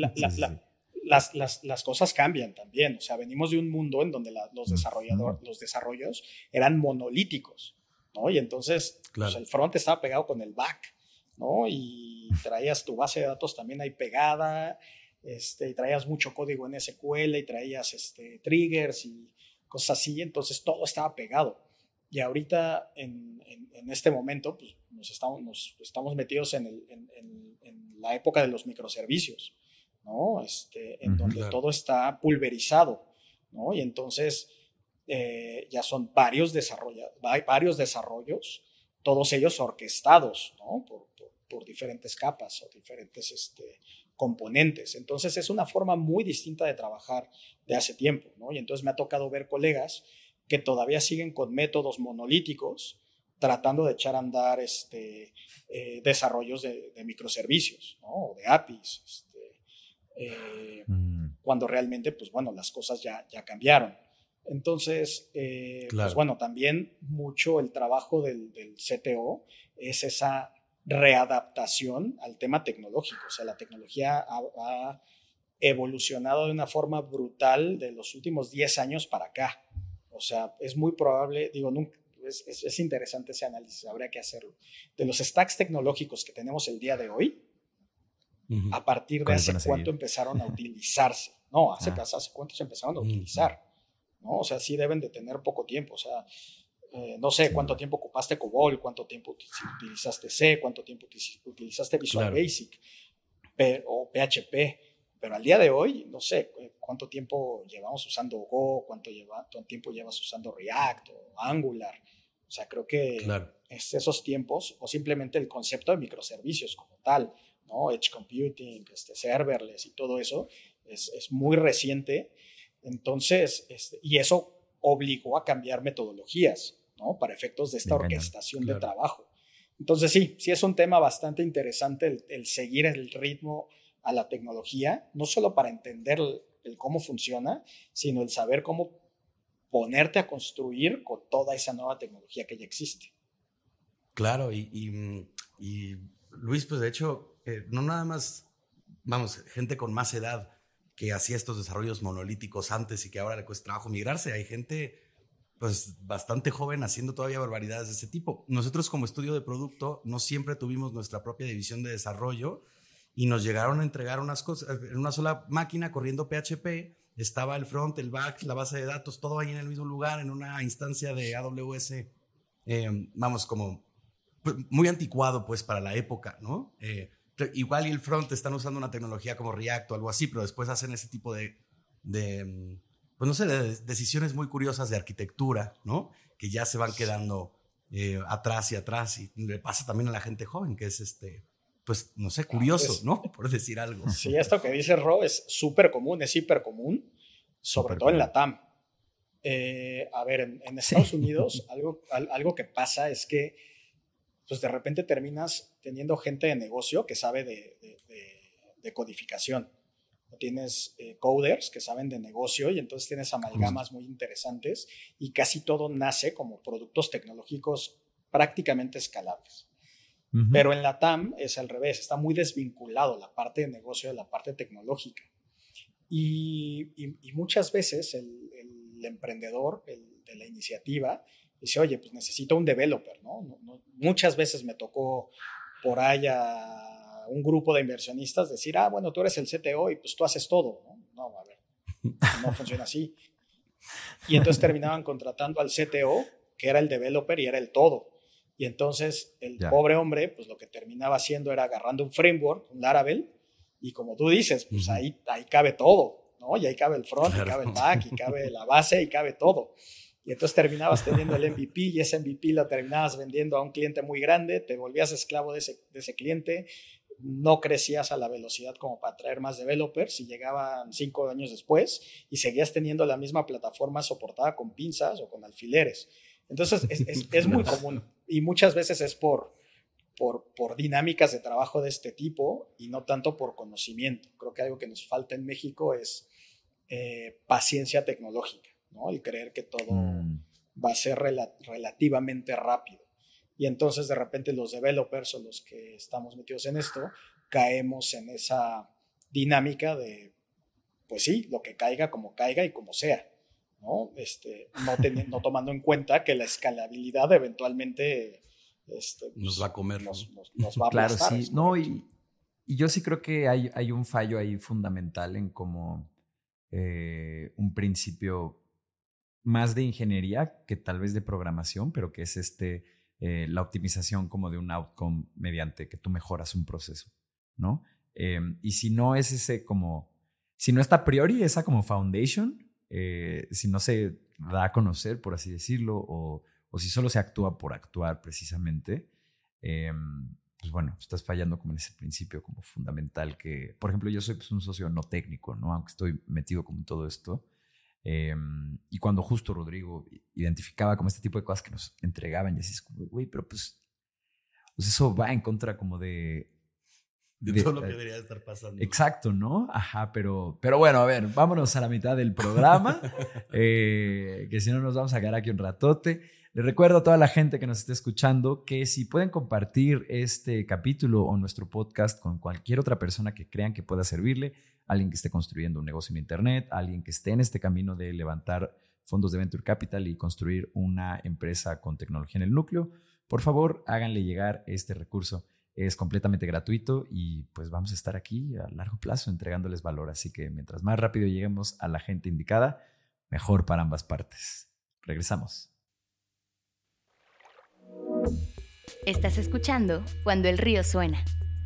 Las, las, las, cosas cambian también. O sea, venimos de un mundo en donde los, desarrolladores, los desarrollos eran monolíticos, ¿no? Y entonces pues, el front estaba pegado con el back, ¿no? Y traías tu base de datos también ahí pegada, este, y traías mucho código en SQL y traías este, triggers y cosas así, entonces todo estaba pegado. Y ahorita, en, en, este momento, pues nos estamos, nos estamos metidos en, el, en, la época de los microservicios, ¿no? Este, en donde todo está pulverizado, ¿no? Y entonces eh, ya son varios, desarrolla, varios desarrollos, todos ellos orquestados, ¿no? Por, por, por diferentes capas o diferentes este, componentes. Entonces es una forma muy distinta de trabajar de hace tiempo, ¿no? Y entonces me ha tocado ver colegas que todavía siguen con métodos monolíticos tratando de echar a andar este, eh, desarrollos de, microservicios, ¿no? O de APIs, este, eh, mm. cuando realmente, pues bueno, las cosas ya, ya cambiaron. Entonces, eh, pues bueno, también mucho el trabajo del, del CTO es esa readaptación al tema tecnológico. O sea, la tecnología ha, evolucionado de una forma brutal de los últimos 10 años para acá. O sea, es muy probable, digo, es, interesante ese análisis, habría que hacerlo. De los stacks tecnológicos que tenemos el día de hoy, a partir de hace cuánto empezaron a utilizarse. No, hace, ah. hace cuánto se empezaron a utilizar. ¿no? O sea, sí deben de tener poco tiempo. O sea, eh, no sé cuánto tiempo ocupaste COBOL, cuánto tiempo utilizaste C, cuánto tiempo utilizaste Visual Basic o PHP, pero al día de hoy, no sé eh, cuánto tiempo llevamos usando Go, cuánto, lleva, tiempo llevas usando React o Angular. O sea, creo que es esos tiempos o simplemente el concepto de microservicios como tal, ¿no? Edge Computing, este, serverless y todo eso es, es muy reciente. Entonces, este, y eso obligó a cambiar metodologías. Para efectos de esta orquestación de trabajo. Entonces sí, sí es un tema bastante interesante el, seguir el ritmo a la tecnología, no solo para entender el, cómo funciona, sino el saber cómo ponerte a construir con toda esa nueva tecnología que ya existe. Claro, y, Luis, pues de hecho, eh, no nada más, vamos, gente con más edad que hacía estos desarrollos monolíticos antes y que ahora le cuesta trabajo migrarse, hay gente pues bastante joven haciendo todavía barbaridades de ese tipo. Nosotros como estudio de producto no siempre tuvimos nuestra propia división de desarrollo y nos llegaron a entregar unas cosas en una sola máquina corriendo PHP. Estaba el front, el back, la base de datos, todo ahí en el mismo lugar, en una instancia de AWS, eh, vamos, como pues, muy anticuado pues para la época, ¿no? Eh, igual y el front están usando una tecnología como React o algo así, pero después hacen ese tipo de, de mm, pues no sé, de decisiones muy curiosas de arquitectura, ¿no? Que ya se van quedando eh, atrás y atrás y le pasa también a la gente joven, que es este, pues no sé, curioso, ¿no? Por decir algo. Sí, esto que dice Ro es súper común, es hiper común, sobre todo en la TAM. Eh, a ver, en, Estados Unidos algo, algo que pasa es que pues de repente terminas teniendo gente de negocio que sabe de, de, codificación. Tienes eh, coders que saben de negocio y entonces tienes amalgamas muy interesantes y casi todo nace como productos tecnológicos prácticamente escalables. Pero en la TAM es al revés, está muy desvinculado la parte de negocio de la parte tecnológica. Y, y, muchas veces el, el emprendedor el de la iniciativa dice, oye, pues necesito un developer, ¿no? Muchas veces me tocó por ahí a un grupo de inversionistas decir, ah, bueno, tú eres el CTO y pues tú haces todo, ¿no? No, a ver, no funciona así. Y entonces terminaban contratando al CTO, que era el developer y era el todo. Y entonces el pobre hombre, pues lo que terminaba haciendo era agarrando un framework, un Laravel, y como tú dices, pues ahí, ahí cabe todo, ¿no? Y ahí cabe el front, y cabe el back, y cabe la base, y cabe todo. Y entonces terminabas teniendo el MVP y ese MVP lo terminabas vendiendo a un cliente muy grande, te volvías esclavo de ese, de ese cliente, no crecías a la velocidad como para traer más developers y llegaban cinco años después y seguías teniendo la misma plataforma soportada con pinzas o con alfileres. Entonces es, es, es muy común y muchas veces es por, por, por, dinámicas de trabajo de este tipo y no tanto por conocimiento. Creo que algo que nos falta en México es eh, paciencia tecnológica. ¿no? El creer que todo mm. va a ser relativamente rápido. Y entonces de repente los developers o los que estamos metidos en esto caemos en esa dinámica de, pues sí, lo que caiga como caiga y como sea, ¿no? Este, no, no tomando en cuenta que la escalabilidad eventualmente este, nos va a comer. Nos, va a Claro, sí. No, y, y, yo sí creo que hay, hay un fallo ahí fundamental en cómo eh, un principio más de ingeniería que tal vez de programación, pero que es este, eh, la optimización como de un outcome mediante que tú mejoras un proceso, ¿no? Em, y si no es ese como, si no está a priori esa como foundation, eh, si no se da a conocer, por así decirlo, o, o si solo se actúa por actuar precisamente, em, pues bueno, estás fallando como en ese principio como fundamental que, por ejemplo, yo soy pues, un socio no técnico, ¿no? Aunque estoy metido como en todo esto, Em, y cuando justo Rodrigo identificaba como este tipo de cosas que nos entregaban, y así es como, güey, pero pues, pues eso va en contra como de... De, todo lo que debería estar pasando. Exacto, ¿no? Ajá, pero, pero bueno, a ver, vámonos a la mitad del programa, eh, que si no nos vamos a quedar aquí un ratote. Les recuerdo a toda la gente que nos esté escuchando que si pueden compartir este capítulo o nuestro podcast con cualquier otra persona que crean que pueda servirle, alguien que esté construyendo un negocio en Internet, alguien que esté en este camino de levantar fondos de Venture Capital y construir una empresa con tecnología en el núcleo, por favor háganle llegar este recurso. Es completamente gratuito y pues vamos a estar aquí a largo plazo entregándoles valor. Así que mientras más rápido lleguemos a la gente indicada, mejor para ambas partes. Regresamos. Estás escuchando Cuando el río suena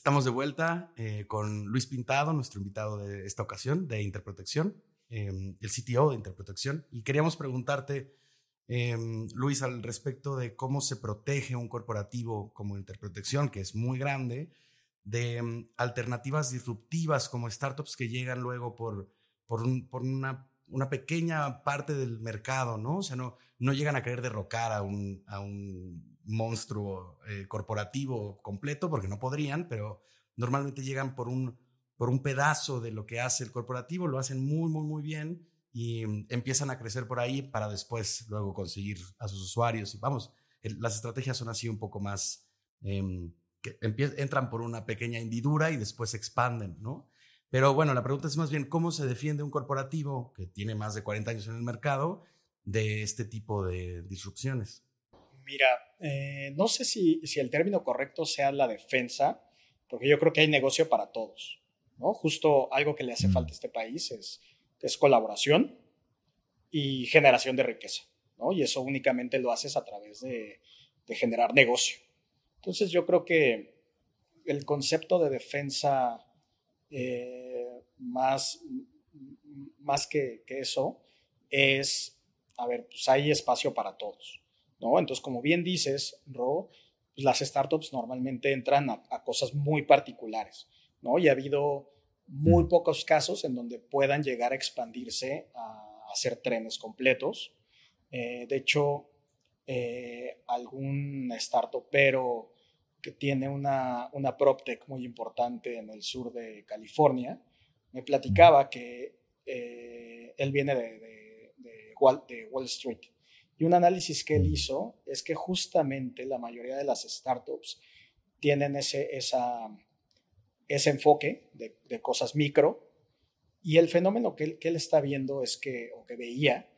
Estamos de vuelta eh, con Luis Pintado, nuestro invitado de esta ocasión de Interprotección, em, el CTO de Interprotección. Y queríamos preguntarte, em, Luis, al respecto de cómo se protege un corporativo como Interprotección, que es muy grande, de em, alternativas disruptivas como startups que llegan luego por, por, una, una, pequeña parte del mercado, ¿no? O sea, no, no llegan a querer derrocar a un, a un monstruo eh, corporativo completo, porque no podrían, pero normalmente llegan por un, por un pedazo de lo que hace el corporativo, lo hacen muy, muy, muy bien y mm, empiezan a crecer por ahí para después luego conseguir a sus usuarios. Y vamos, las estrategias son así un poco más em, que entran por una pequeña hendidura y después se expanden, ¿no? Pero bueno, la pregunta es más bien, ¿cómo se defiende un corporativo que tiene más de 40 años en el mercado de este tipo de disrupciones? Mira, eh, no sé si, si el término correcto sea la defensa, porque yo creo que hay negocio para todos, ¿no? Justo algo que le hace falta a este país es, es colaboración y generación de riqueza, ¿no? Y eso únicamente lo haces a través de, de generar negocio. Entonces yo creo que el concepto de defensa eh, más, más que, que, eso es, a ver, pues hay espacio para todos, ¿no? Entonces, como bien dices, Ro, pues las startups normalmente entran a, cosas muy particulares, ¿no? Y ha habido muy pocos casos en donde puedan llegar a expandirse a hacer trenes completos. Eh, de hecho, eh, algún startup, pero que tiene una, una PropTech muy importante en el sur de California, me platicaba que eh, él viene de, de, de, Wall, de, Wall, Street. Y un análisis que él hizo es que justamente la mayoría de las startups tienen ese, esa, ese enfoque de, cosas micro. Y el fenómeno que él, que él está viendo es que, o que veía,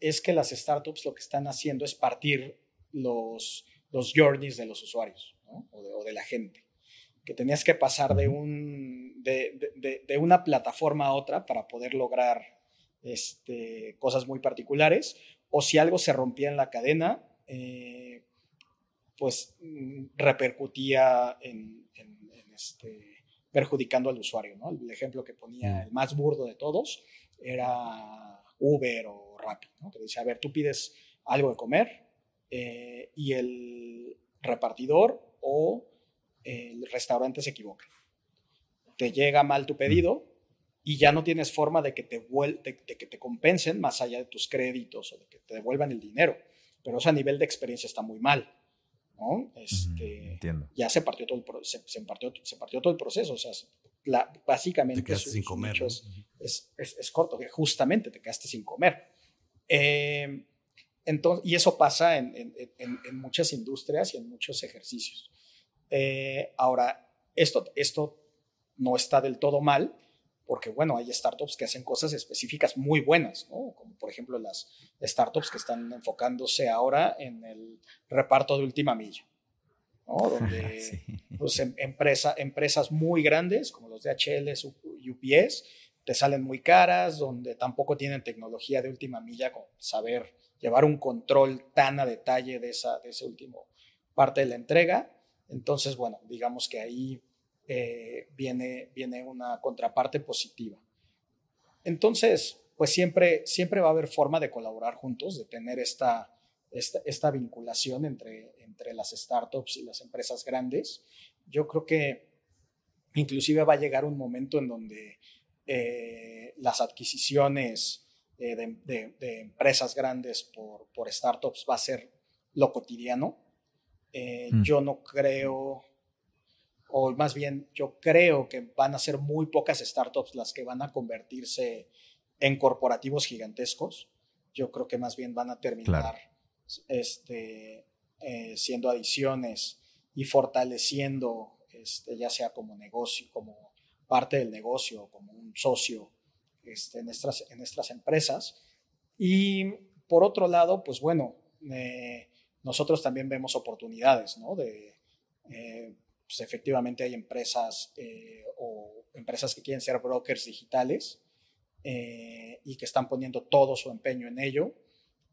es que las startups lo que están haciendo es partir los, los journeys de los usuarios o, de, la gente, que tenías que pasar de, un, de, de, una plataforma a otra para poder lograr este, cosas muy particulares, o si algo se rompía en la cadena, eh, pues mm, repercutía en, este, perjudicando al usuario. ¿no? El ejemplo que ponía el más burdo de todos era Uber o Rappi, ¿no? que decía, a ver, tú pides algo de comer eh, y el repartidor o el restaurante se equivoca. Te llega mal tu pedido y ya no tienes forma de que te, de, que te compensen más allá de tus créditos o de que te devuelvan el dinero. Pero eso a nivel de experiencia está muy mal. ¿no? Este, Ya se partió, todo el, se, se, partió, se partió todo el proceso. O sea, básicamente te quedaste sin comer, es, es, es, corto, que justamente te quedaste sin comer. Eh, entonces, y eso pasa en, en, en, muchas industrias y en muchos ejercicios. Eh, ahora, esto, esto no está del todo mal, porque bueno, hay startups que hacen cosas específicas muy buenas, ¿no? como por ejemplo las startups que están enfocándose ahora en el reparto de última milla, ¿no? donde pues, em, empresa, empresas muy grandes como los DHL, UPS, te salen muy caras, donde tampoco tienen tecnología de última milla como saber llevar un control tan a detalle de esa, de ese último parte de la entrega. Entonces, bueno, digamos que ahí eh, viene, viene una contraparte positiva. Entonces, pues siempre, siempre va a haber forma de colaborar juntos, de tener esta, esta, vinculación entre, entre las startups y las empresas grandes. Yo creo que inclusive va a llegar un momento en donde eh, las adquisiciones eh, de, empresas grandes por, por startups va a ser lo cotidiano eh, mm. Yo no creo, o más bien yo creo que van a ser muy pocas startups las que van a convertirse en corporativos gigantescos. Yo creo que más bien van a terminar este, eh, siendo adiciones y fortaleciendo, este, ya sea como negocio, como parte del negocio, como un socio este, en, estas, en estas empresas. Y por otro lado, pues bueno, eh, nosotros también vemos oportunidades, ¿no? De, eh, pues efectivamente hay empresas eh, o empresas que quieren ser brokers digitales eh, y que están poniendo todo su empeño en ello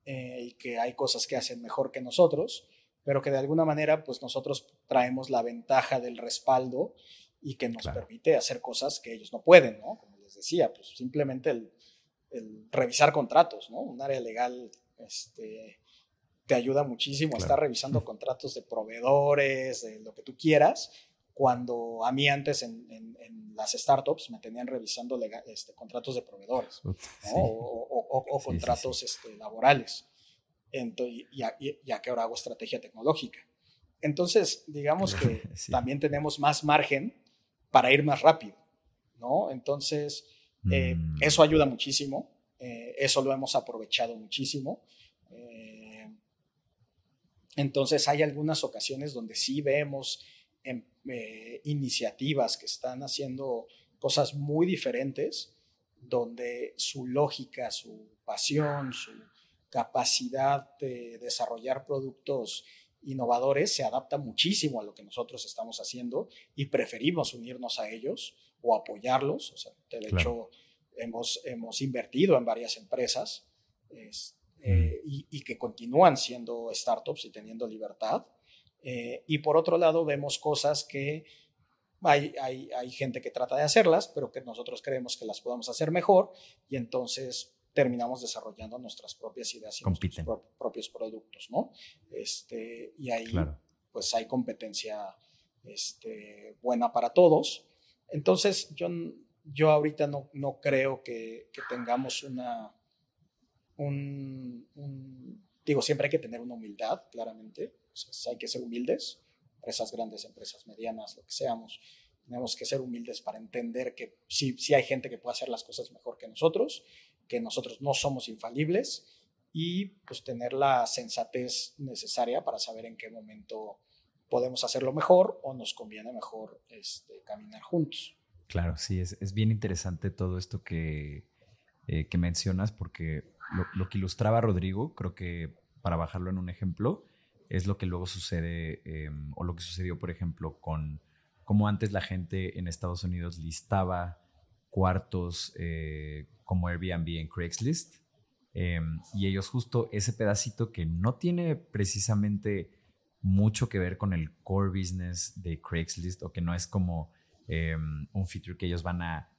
y que hay cosas que hacen mejor que nosotros, pero que de alguna manera pues nosotros traemos la ventaja del respaldo y que nos permite hacer cosas que ellos no pueden, ¿no? Como les decía, pues simplemente el, el revisar contratos, ¿no? Un área legal este, te ayuda muchísimo a estar revisando contratos de proveedores, de lo que tú quieras, cuando a mí antes en, las startups me tenían revisando este, contratos de proveedores o, contratos Este, laborales. Entonces, ya, que ahora hago estrategia tecnológica. Entonces, digamos que también tenemos más margen para ir más rápido, ¿no? Entonces, eh, mm. eso ayuda muchísimo, eh, eso lo hemos aprovechado muchísimo. Entonces hay algunas ocasiones donde sí vemos em, eh, iniciativas que están haciendo cosas muy diferentes, donde su lógica, su pasión, su capacidad de desarrollar productos innovadores se adapta muchísimo a lo que nosotros estamos haciendo y preferimos unirnos a ellos o apoyarlos. O sea, de hecho, hemos, hemos invertido en varias empresas eh, y, que continúan siendo startups y teniendo libertad. Eh, y por otro lado, vemos cosas que hay, hay, hay, gente que trata de hacerlas, pero que nosotros creemos que las podemos hacer mejor y entonces terminamos desarrollando nuestras propias ideas y nuestros propios productos, ¿no? Este, y ahí pues hay competencia este, buena para todos. Entonces yo, yo ahorita no, no creo que, que tengamos una, un, digo, siempre hay que tener una humildad, claramente, hay que ser humildes, empresas grandes, empresas medianas, lo que seamos, tenemos que ser humildes para entender que sí, sí hay gente que puede hacer las cosas mejor que nosotros que nosotros no somos infalibles y pues tener la sensatez necesaria para saber en qué momento podemos hacerlo mejor o nos conviene mejor este, caminar juntos. Claro, sí, es, es bien interesante todo esto que, eh, que mencionas porque lo, que ilustraba Rodrigo, creo que para bajarlo en un ejemplo, es lo que luego sucede em, o lo que sucedió, por ejemplo, con cómo antes la gente en Estados Unidos listaba cuartos eh, como Airbnb en Craigslist. Em, y ellos justo ese pedacito que no tiene precisamente mucho que ver con el core business de Craigslist o que no es como un feature que ellos van a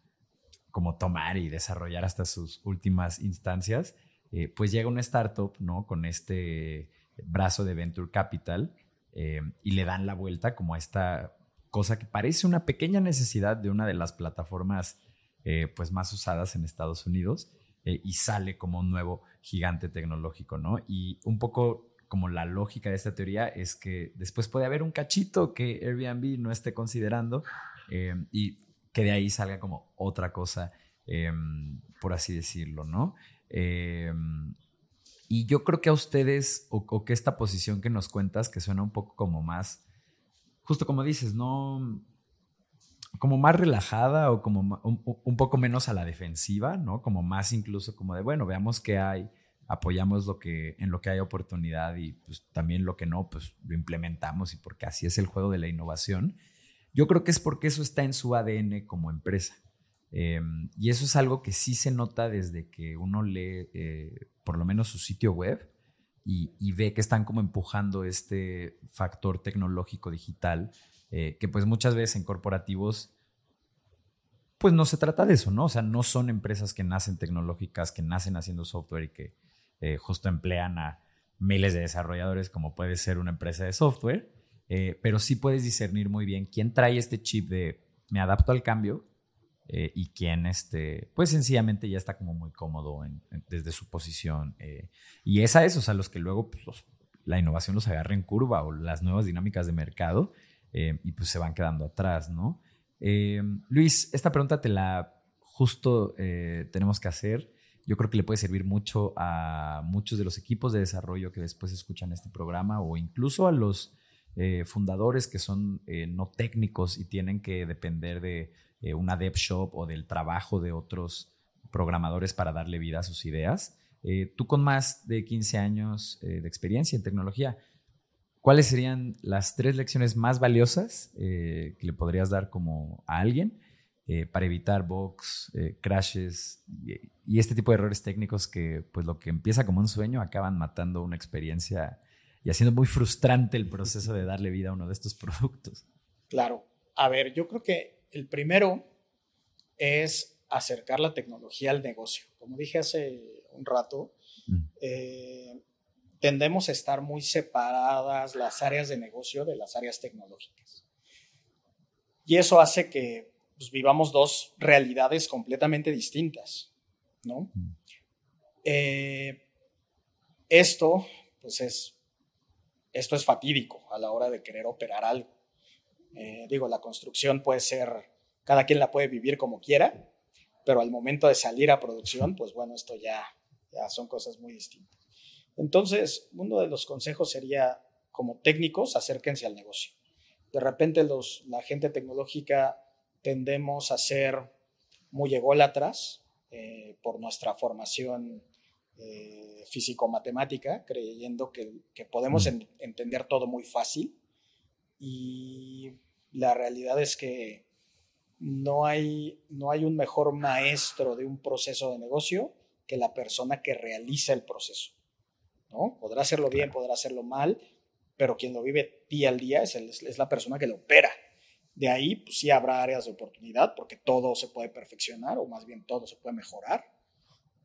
como tomar y desarrollar hasta sus últimas instancias, eh, pues llega una startup, ¿no? Con este brazo de Venture Capital em, y le dan la vuelta como a esta cosa que parece una pequeña necesidad de una de las plataformas eh, pues más usadas en Estados Unidos eh, y sale como un nuevo gigante tecnológico, ¿no? Y un poco como la lógica de esta teoría es que después puede haber un cachito que Airbnb no esté considerando eh, y que de ahí salga como otra cosa, por así decirlo, ¿no? y yo creo que a ustedes, o, o, que esta posición que nos cuentas, que suena un poco como más, justo como dices, no, como más relajada o como un, poco menos a la defensiva, ¿no? Como más incluso como de, bueno, veamos qué hay, apoyamos lo que, en lo que hay oportunidad y pues también lo que no, pues lo implementamos y porque así es el juego de la innovación. Yo creo que es porque eso está en su ADN como empresa. Em, y eso es algo que sí se nota desde que uno lee eh, por lo menos su sitio web y, ve que están como empujando este factor tecnológico digital eh, que pues muchas veces en corporativos, pues no se trata de eso, ¿no? O sea, no son empresas que nacen tecnológicas, que nacen haciendo software y que eh, justo emplean a miles de desarrolladores como puede ser una empresa de software, eh, pero sí puedes discernir muy bien quién trae este chip de me adapto al cambio y quién, este, pues sencillamente ya está como muy cómodo desde su posición. y es a esos a los que luego pues, la innovación los agarra en curva o las nuevas dinámicas de mercado eh, y pues se van quedando atrás, ¿no? Eh, Luis, esta pregunta te la justo eh, tenemos que hacer. Yo creo que le puede servir mucho a muchos de los equipos de desarrollo que después escuchan este programa o incluso a los fundadores que son no técnicos y tienen que depender de una dev shop o del trabajo de otros programadores para darle vida a sus ideas. tú con más de 15 años de experiencia en tecnología, ¿cuáles serían las tres lecciones más valiosas eh, que le podrías dar como a alguien eh, para evitar bugs, eh, crashes y, este tipo de errores técnicos que pues lo que empieza como un sueño acaban matando una experiencia y haciendo muy frustrante el proceso de darle vida a uno de estos productos? Claro. A ver, yo creo que el primero es acercar la tecnología al negocio. Como dije hace un rato, mm tendemos a estar muy separadas las áreas de negocio de las áreas tecnológicas. Y eso hace que pues, vivamos dos realidades completamente distintas, ¿no? Mm. Eh, esto, pues es, esto es fatídico a la hora de querer operar algo. Eh, digo, la construcción puede ser, cada quien la puede vivir como quiera, pero al momento de salir a producción, pues bueno, esto ya, son cosas muy distintas. Entonces, uno de los consejos sería, como técnicos, acérquense al negocio. de repente los, la gente tecnológica tendemos a ser muy ególatras eh, por nuestra formación eh, físico-matemática, creyendo que, que podemos Mm. entender todo muy fácil. Y la realidad es que no hay, no hay un mejor maestro de un proceso de negocio que la persona que realiza el proceso. ¿no? Podrá hacerlo bien, podrá hacerlo mal, pero quien lo vive día al día es, el- es la persona que lo opera. De ahí, pues sí habrá áreas de oportunidad, porque todo se puede perfeccionar, o más bien todo se puede mejorar.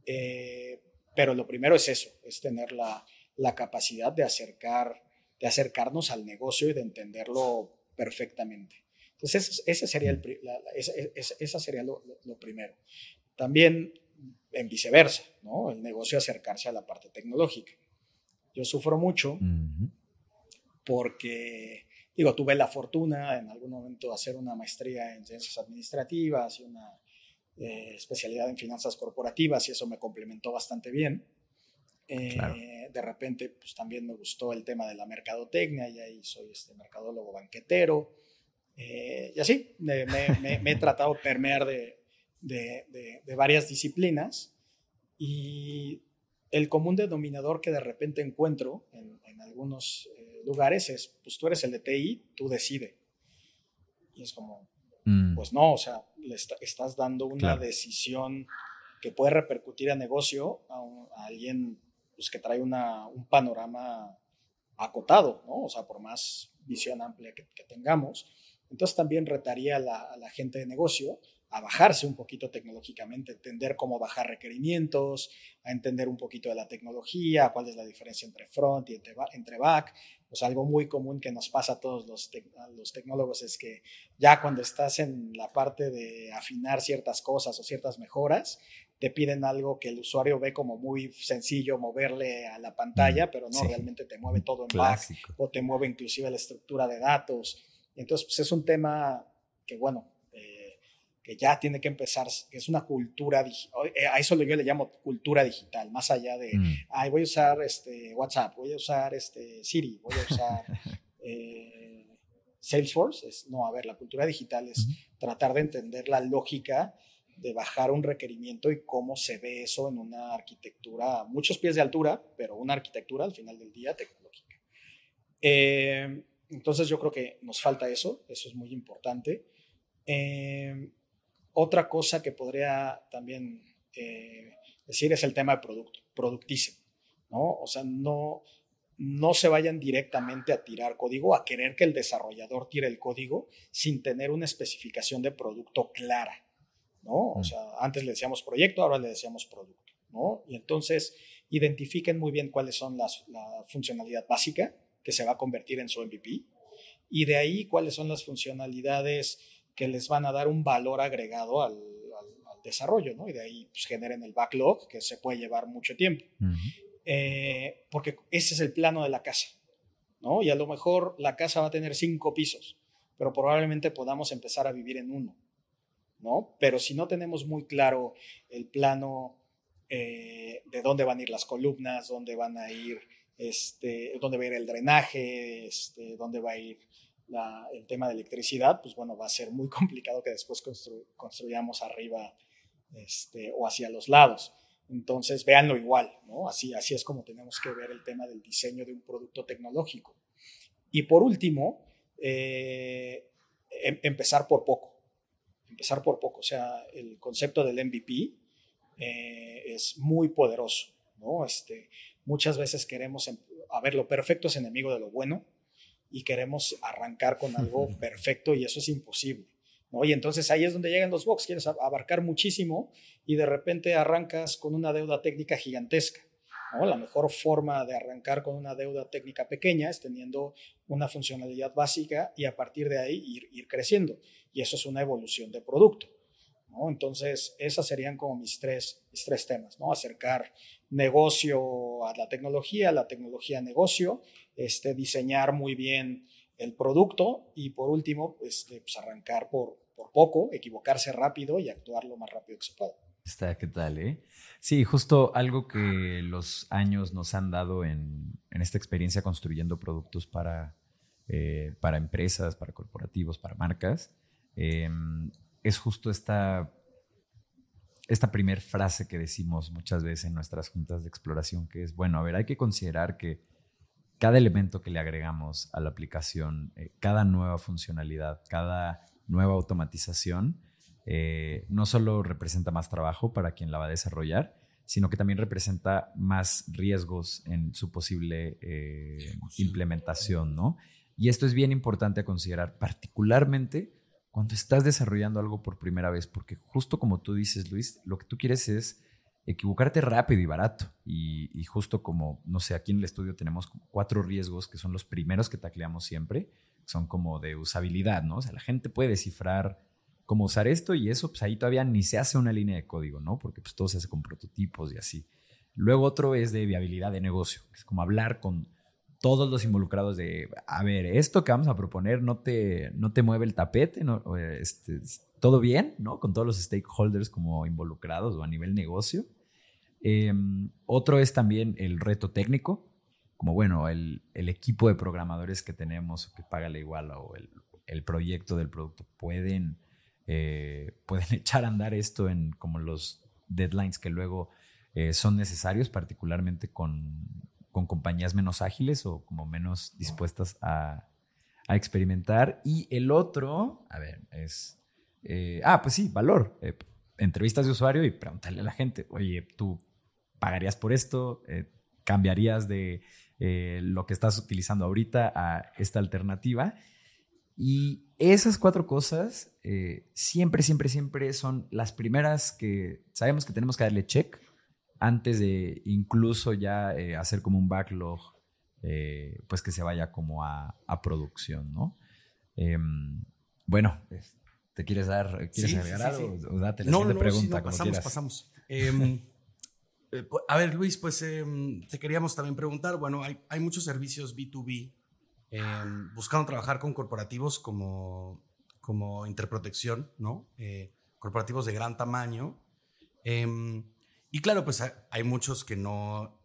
Eh, pero lo primero es eso, es tener la, la capacidad de, acercar, de acercarnos al negocio y de entenderlo perfectamente. Entonces, ese, sería, el, la- ese- esa sería lo, lo- lo primero. También en viceversa, ¿no? El negocio acercarse a la parte tecnológica. Yo sufro mucho porque, digo, tuve la fortuna en algún momento de hacer una maestría en ciencias administrativas y una eh, especialidad en finanzas corporativas y eso me complementó bastante bien. Eh, Claro. De repente, pues también me gustó el tema de la mercadotecnia y ahí soy este mercadólogo banquetero. eh, y así, me, me- me- me he tratado de permear de, de- de- de varias disciplinas y el común denominador que de repente encuentro en, en algunos eh, lugares es, pues tú eres el de TI, tú decide. Y es como, Mm. pues no, o sea, le está- estás dando una Claro. decisión que puede repercutir a negocio a, un- a alguien pues, que trae una, un panorama acotado, ¿no? O sea, por más visión amplia que, que tengamos. Entonces también retaría a la, a la gente de negocio a bajarse un poquito tecnológicamente, entender cómo bajar requerimientos, a entender un poquito de la tecnología, cuál es la diferencia entre front y entre, ba- entre back. Pues algo muy común que nos pasa a todos los, tec- a los tecnólogos es que ya cuando estás en la parte de afinar ciertas cosas o ciertas mejoras, te piden algo que el usuario ve como muy sencillo moverle a la pantalla, pero no sí. realmente te mueve todo en back o te mueve inclusive la estructura de datos. Entonces, pues es un tema que, bueno, que ya tiene que empezar, que es una cultura digital, a eso yo le llamo cultura digital, más allá de, Mm. ay, voy a usar este WhatsApp, voy a usar este Siri, voy a usar eh, Salesforce. Es, no, a ver, la cultura digital es Ujú. tratar de entender la lógica de bajar un requerimiento y cómo se ve eso en una arquitectura, muchos pies de altura, pero una arquitectura al final del día tecnológica. Eh, entonces yo creo que nos falta eso, eso es muy importante. Eh, otra cosa que podría también eh, decir es el tema de producto, productice, ¿no? O sea, no, no se vayan directamente a tirar código, a querer que el desarrollador tire el código sin tener una especificación de producto clara, ¿no? O Mm. sea, antes le decíamos proyecto, ahora le decíamos producto, ¿no? Y entonces identifiquen muy bien cuáles son las, la funcionalidad básica que se va a convertir en su MVP y de ahí cuáles son las funcionalidades que les van a dar un valor agregado al, al- al desarrollo, ¿no? Y de ahí pues, generen el backlog que se puede llevar mucho tiempo Ujú. eh, porque ese es el plano de la casa, ¿no? Y a lo mejor la casa va a tener cinco pisos, pero probablemente podamos empezar a vivir en uno, ¿no? Pero si no tenemos muy claro el plano eh, de dónde van a ir las columnas, dónde van a ir, este, dónde va a ir el drenaje, este, dónde va a ir el tema de electricidad, pues bueno, va a ser muy complicado que después constru- construyamos arriba este, o hacia los lados. Entonces, véanlo igual, ¿no? Así, así es como tenemos que ver el tema del diseño de un producto tecnológico. Y por último, eh, em- empezar por poco. Empezar por poco. O sea, el concepto del MVP eh, es muy poderoso, ¿no? Este, muchas veces queremos, em- a ver, lo perfecto es enemigo de lo bueno y queremos arrancar con algo perfecto y eso es imposible. ¿no? Y entonces ahí es donde llegan los box, quieres ab- abarcar muchísimo y de repente arrancas con una deuda técnica gigantesca. ¿no? La mejor forma de arrancar con una deuda técnica pequeña es teniendo una funcionalidad básica y a partir de ahí ir, ir creciendo. Y eso es una evolución de producto. ¿No? Entonces, esas serían como mis tres, mis tres temas, ¿no? Acercar negocio a la tecnología, la tecnología a negocio, este, diseñar muy bien el producto y por último, este, pues arrancar por, por poco, equivocarse rápido y actuar lo más rápido que se pueda. Está, ¿qué tal, eh? Sí, justo algo que los años nos han dado en, en esta experiencia construyendo productos para eh, para empresas, para corporativos, para marcas, em, es justo esta, esta primer frase que decimos muchas veces en nuestras juntas de exploración, que es, bueno, a ver, hay que considerar que cada elemento que le agregamos a la aplicación, eh, cada nueva funcionalidad, cada nueva automatización, eh, no solo representa más trabajo para quien la va a desarrollar, sino que también representa más riesgos en su posible eh, implementación, ¿no? Y esto es bien importante a considerar, particularmente cuando estás desarrollando algo por primera vez, porque justo como tú dices, Luis, lo que tú quieres es equivocarte rápido y barato. Y, justo como, no sé, aquí en el estudio tenemos cuatro riesgos que son los primeros que tacleamos siempre, son como de usabilidad, ¿no? O sea, la gente puede descifrar cómo usar esto y eso, pues ahí todavía ni se hace una línea de código, ¿no? Porque pues todo se hace con prototipos y así. Luego otro es de viabilidad de negocio, que es como hablar con todos los involucrados de, a ver, esto que vamos a proponer no te, no te mueve el tapete, ¿no? Este, todo bien, ¿no? Con todos los stakeholders como involucrados o a nivel negocio. Em, otro es también el reto técnico, como bueno, el, equipo de programadores que tenemos, que paga la igual o el, proyecto del producto, pueden, eh, pueden echar a andar esto en como los deadlines que luego eh, son necesarios, particularmente con, con, compañías menos ágiles o como menos dispuestas a, a experimentar. Y el otro, a ver, es... Eh, ah, pues sí, valor. entrevistas de usuario y preguntarle a la gente, oye, tú pagarías por esto, eh, cambiarías de eh, lo que estás utilizando ahorita a esta alternativa. Y esas cuatro cosas eh, siempre, siempre, siempre son las primeras que sabemos que tenemos que darle check antes de incluso ya hacer como un backlog, pues que se vaya como a, producción, ¿no? Em, bueno, ¿te quieres dar, quieres agregar algo? O date la no, no, pregunta, no, pasamos, pasamos. Em, eh, a ver, Luis, pues em, te queríamos también preguntar, bueno, hay, hay muchos servicios B2B em, buscando trabajar con corporativos como, como Interprotección, ¿no? Eh, corporativos de gran tamaño. Y claro, pues hay muchos que no,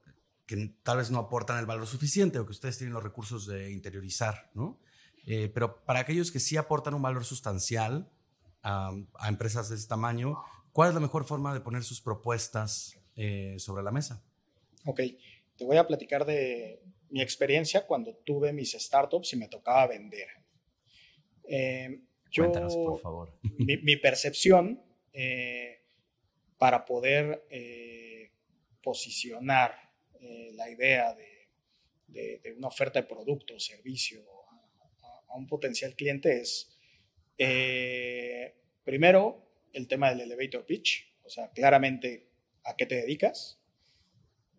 que tal vez no aportan el valor suficiente o que ustedes tienen los recursos de interiorizar, ¿no? Eh, pero para aquellos que sí aportan un valor sustancial a, a empresas de ese tamaño, ¿cuál es la mejor forma de poner sus propuestas eh, sobre la mesa. Ok, te voy a platicar de mi experiencia cuando tuve mis startups y me tocaba vender. Eh, Cuéntanos, por favor. Mi, percepción eh, para poder posicionar la idea de, una oferta de producto o servicio a, un potencial cliente es, primero, el tema del elevator pitch. O sea, claramente a qué te dedicas.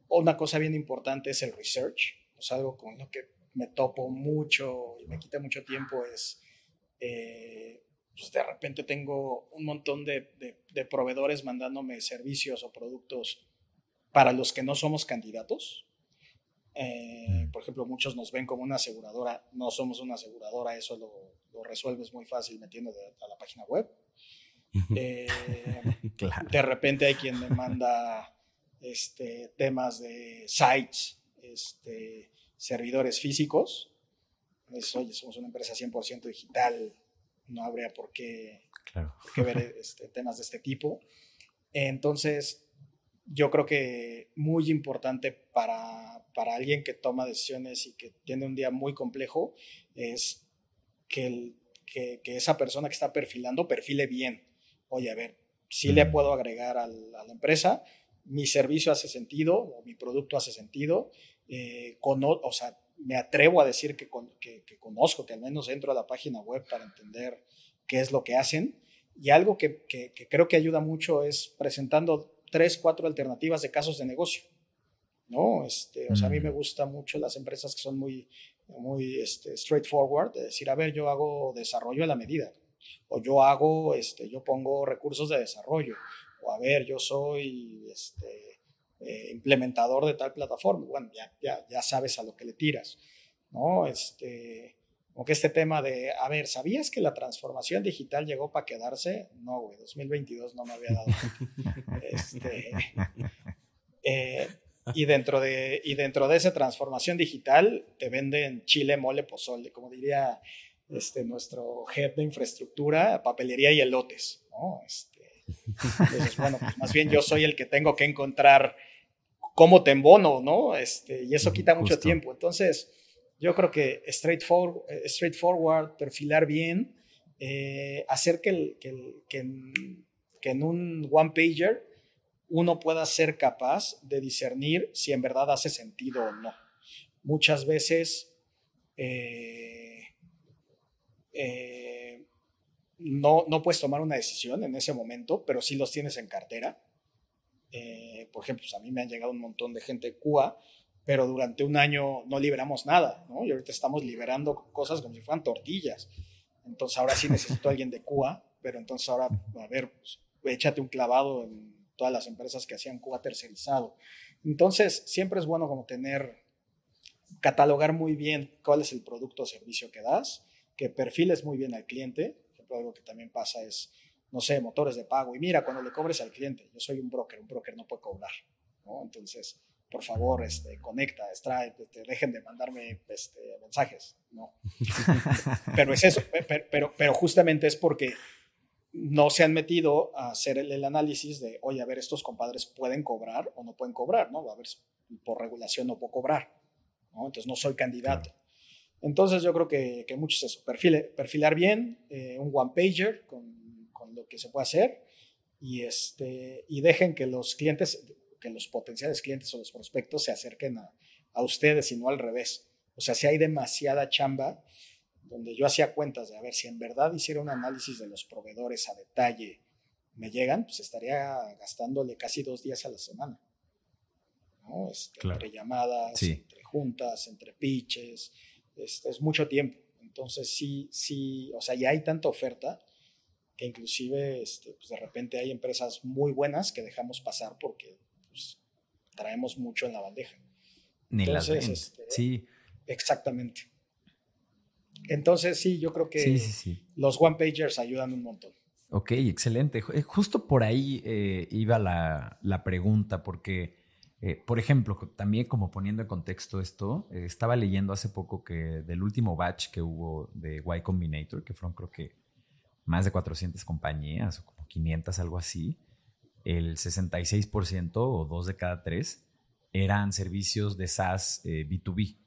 Una cosa bien importante es el research, es algo con lo que me topo mucho y me quita mucho tiempo es, eh, pues de repente tengo un montón de, de, proveedores mandándome servicios o productos para los que no somos candidatos. Eh, mm. por ejemplo, muchos nos ven como una aseguradora, no somos una aseguradora, eso lo, lo resuelves muy fácil metiendo a la página web. Eh, de repente hay quien me manda este, temas de sites, este, servidores físicos. Pues, oye, somos una empresa 100% digital, no habría por qué, ver este, temas de este tipo. Entonces, yo creo que muy importante para, para, alguien que toma decisiones y que tiene un día muy complejo es que, que, que esa persona que está perfilando perfile bien. Oye, a ver, si le puedo agregar a la empresa, mi servicio hace sentido o mi producto hace sentido, eh, o sea, me atrevo a decir que, que, conozco, que al menos entro a la página web para entender qué es lo que hacen. Y algo que, que, creo que ayuda mucho es presentando tres, cuatro alternativas de casos de negocio. ¿no? Este, o sea, a mí me gustan mucho las empresas que son muy, muy este, straightforward, de decir, a ver, yo hago desarrollo a la medida o yo hago, este, yo pongo recursos de desarrollo, o a ver, yo soy este, eh, implementador de tal plataforma, bueno, ya, ya, ya, sabes a lo que le tiras, ¿no? Este, como que este tema de, a ver, ¿sabías que la transformación digital llegó para quedarse? No, güey, 2022 no me había dado. este, eh, y, dentro de, y dentro de esa transformación digital te venden chile, mole, pozole, como diría este, nuestro head de infraestructura, papelería y elotes. ¿no? Este, entonces, bueno, pues más bien yo soy el que tengo que encontrar cómo te embono, ¿no? Este, y eso quita mucho tiempo. Entonces, yo creo que straightforward, straightforward perfilar bien, eh, hacer que, que, en, un one pager uno pueda ser capaz de discernir si en verdad hace sentido o no. Muchas veces eh, eh, no, no puedes tomar una decisión en ese momento, pero sí los tienes en cartera. Por ejemplo, pues, a mí me han llegado un montón de gente de Cuba pero durante un año no liberamos nada, ¿no? Y ahorita estamos liberando cosas como si fueran tortillas. Entonces ahora sí necesito a alguien de Cuba, pero entonces ahora, a ver, pues, échate un clavado en todas las empresas que hacían Cuba tercerizado. Entonces siempre es bueno como tener, catalogar muy bien cuál es el producto o servicio que das, que perfiles muy bien al cliente. Por ejemplo, algo que también pasa es, no sé, motores de pago. Y mira, cuando le cobres al cliente, yo soy un broker, un broker no puede cobrar, ¿no? Entonces por favor, este, conecta, extrae, este, dejen de mandarme este, mensajes. No. pero es eso, pero, pero, justamente es porque no se han metido a hacer el, análisis de, oye, a ver, estos compadres pueden cobrar o no pueden cobrar, ¿no? A ver, por regulación no puedo cobrar, ¿no? Entonces no soy candidato. Entonces yo creo que, que mucho es eso, perfile, perfilar bien, eh, un one pager con, lo que se puede hacer y, este, y dejen que los clientes, que los potenciales clientes o los prospectos se acerquen a, a ustedes y no al revés. O sea, si hay demasiada chamba, donde yo hacía cuentas de a ver si en verdad hiciera un análisis de los proveedores a detalle, me llegan, pues estaría gastándole casi dos días a la semana. ¿no? Este, entre llamadas, entre juntas, entre pitches, este, es mucho tiempo. Entonces sí, sí, o sea, ya hay tanta oferta que inclusive este, pues de repente hay empresas muy buenas que dejamos pasar porque pues, traemos mucho en la bandeja. Ni las este, Sí. Exactamente. Entonces, sí, yo creo que los one pagers ayudan un montón. Ok, excelente. Eh, justo por ahí eh, iba la, pregunta, porque, eh, por ejemplo, también como poniendo en contexto esto, estaba leyendo hace poco que del último batch que hubo de Y Combinator, que fueron creo que más de 400 compañías o como 500, algo así, el 66% o dos de cada tres eran servicios de SaaS B2B. Eh,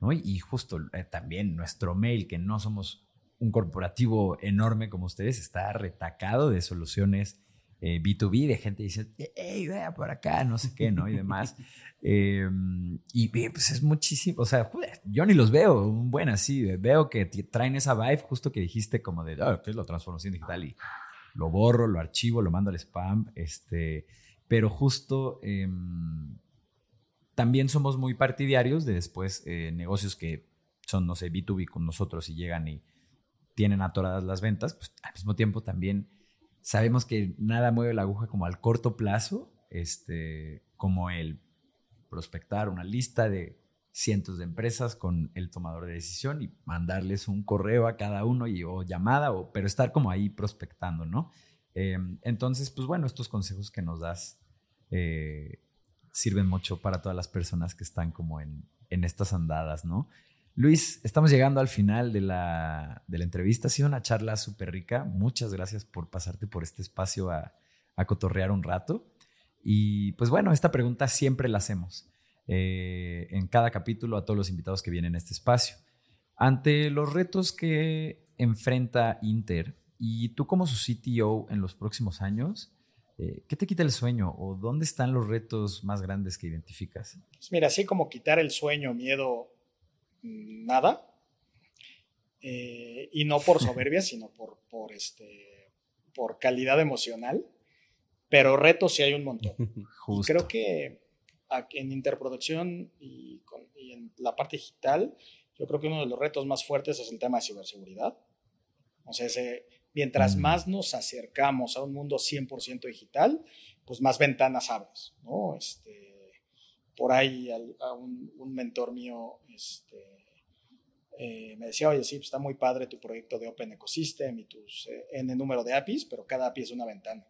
¿no? Y justo eh, también nuestro mail, que no somos un corporativo enorme como ustedes, está retacado de soluciones B2B, eh, de gente dice, hey, vea por acá, no sé qué, ¿no? Y demás. Em, y pues es muchísimo, o sea, yo ni los veo, un buen así, veo que traen esa vibe justo que dijiste como de, oh, ¿qué es la transformación digital? Y lo borro, lo archivo, lo mando al spam, este, pero justo em, también somos muy partidarios de después eh, negocios que son, no sé, B2B con nosotros y llegan y tienen atoradas las ventas, pues al mismo tiempo también sabemos que nada mueve la aguja como al corto plazo, este, como el prospectar una lista de cientos de empresas con el tomador de decisión y mandarles un correo a cada uno y, o llamada, o, pero estar como ahí prospectando, ¿no? Em, entonces, pues bueno, estos consejos que nos das eh, sirven mucho para todas las personas que están como en, en estas andadas, ¿no? Luis, estamos llegando al final de la, de la entrevista. Ha sido una charla súper rica. Muchas gracias por pasarte por este espacio a, a cotorrear un rato. Y pues bueno, esta pregunta siempre la hacemos. Eh, en cada capítulo a todos los invitados que vienen a este espacio. Ante los retos que enfrenta Inter y tú como su CTO en los próximos años, eh, ¿qué te quita el sueño o dónde están los retos más grandes que identificas? Pues mira, así como quitar el sueño, miedo, nada. Eh, y no por soberbia, sino por, por, este, por calidad emocional. Pero retos sí hay un montón. creo que en interproducción y, en la parte digital, yo creo que uno de los retos más fuertes es el tema de ciberseguridad. O sea, mientras mm. más nos acercamos a un mundo 100% digital, pues más ventanas abres, ¿no? Este, por ahí a, un, mentor mío este, eh, me decía, oye, sí, pues está muy padre tu proyecto de Open Ecosystem y tus eh, N número de APIs, pero cada API es una ventana.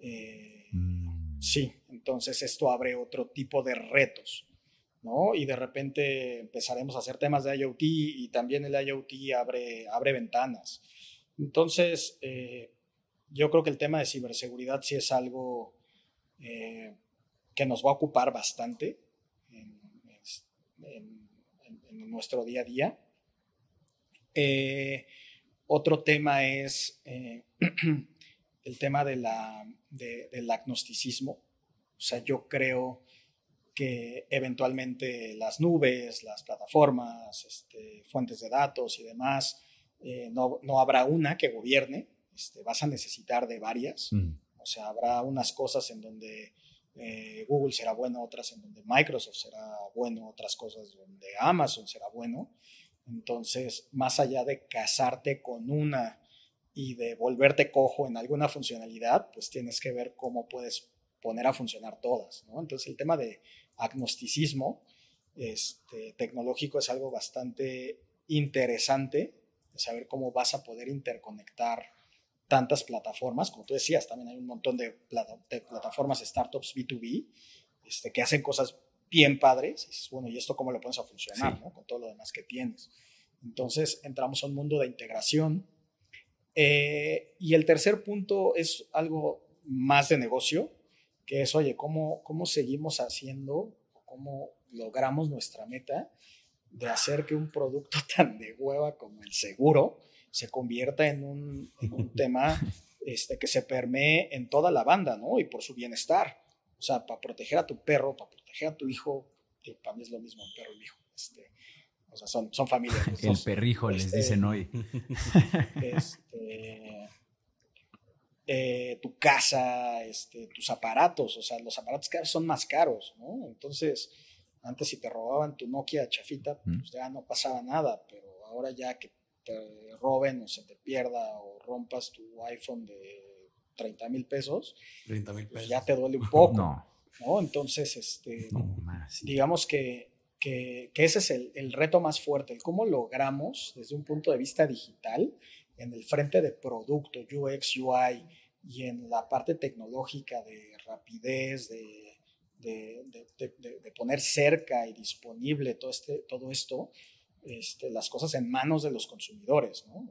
Eh, mm Sí, entonces esto abre otro tipo de retos, ¿no? Y de repente empezaremos a hacer temas de IoT y también el IoT abre, abre ventanas. Entonces, eh, yo creo que el tema de ciberseguridad sí es algo eh, que nos va a ocupar bastante en, nuestro día a día. Eh, otro tema es el tema de la, del agnosticismo. O sea, yo creo que eventualmente las nubes, las plataformas, este, fuentes de datos y demás, eh, no, no, habrá una que gobierne, este, vas a necesitar de varias. Mm. O sea, habrá unas cosas en donde eh, Google será bueno, otras en donde Microsoft será bueno, otras cosas donde Amazon será bueno. Entonces, más allá de casarte con una y de volverte cojo en alguna funcionalidad, pues tienes que ver cómo puedes poner a funcionar todas. Entonces el tema de agnosticismo este, tecnológico es algo bastante interesante, saber cómo vas a poder interconectar tantas plataformas, como tú decías, también hay un montón de, plataformas, startups B2B, este, que hacen cosas bien padres, y dices, bueno, ¿y esto cómo lo pones a funcionar, ¿no? Con todo lo demás que tienes. Entonces entramos a un mundo de integración, eh, y el tercer punto es algo más de negocio, que es, oye, ¿cómo, cómo seguimos haciendo, cómo logramos nuestra meta de hacer que un producto tan de hueva como el seguro se convierta en un, tema este, que se permee en toda la banda, ¿no? Y por su bienestar. O sea, para proteger a tu perro, para proteger a tu hijo, que para mí es lo mismo un perro y un hijo. Este, o sea, son, son familias. El perrijo les este, dicen hoy. Este, eh, tu casa, este, tus aparatos, o sea, los aparatos cada vez son más caros, ¿no? Entonces, antes si te robaban tu Nokia chafita, pues ya no pasaba nada, pero ahora ya que te roben o se te pierda o rompas tu iPhone de 30 mil pesos, 30 mil pues ya te duele un poco. no. Entonces, este, digamos que que, ese es el, reto más fuerte, el cómo logramos desde un punto de vista digital, en el frente de producto, UX, UI y en la parte tecnológica de rapidez, de, poner cerca y disponible todo, este, todo esto, este, las cosas en manos de los consumidores, ¿no?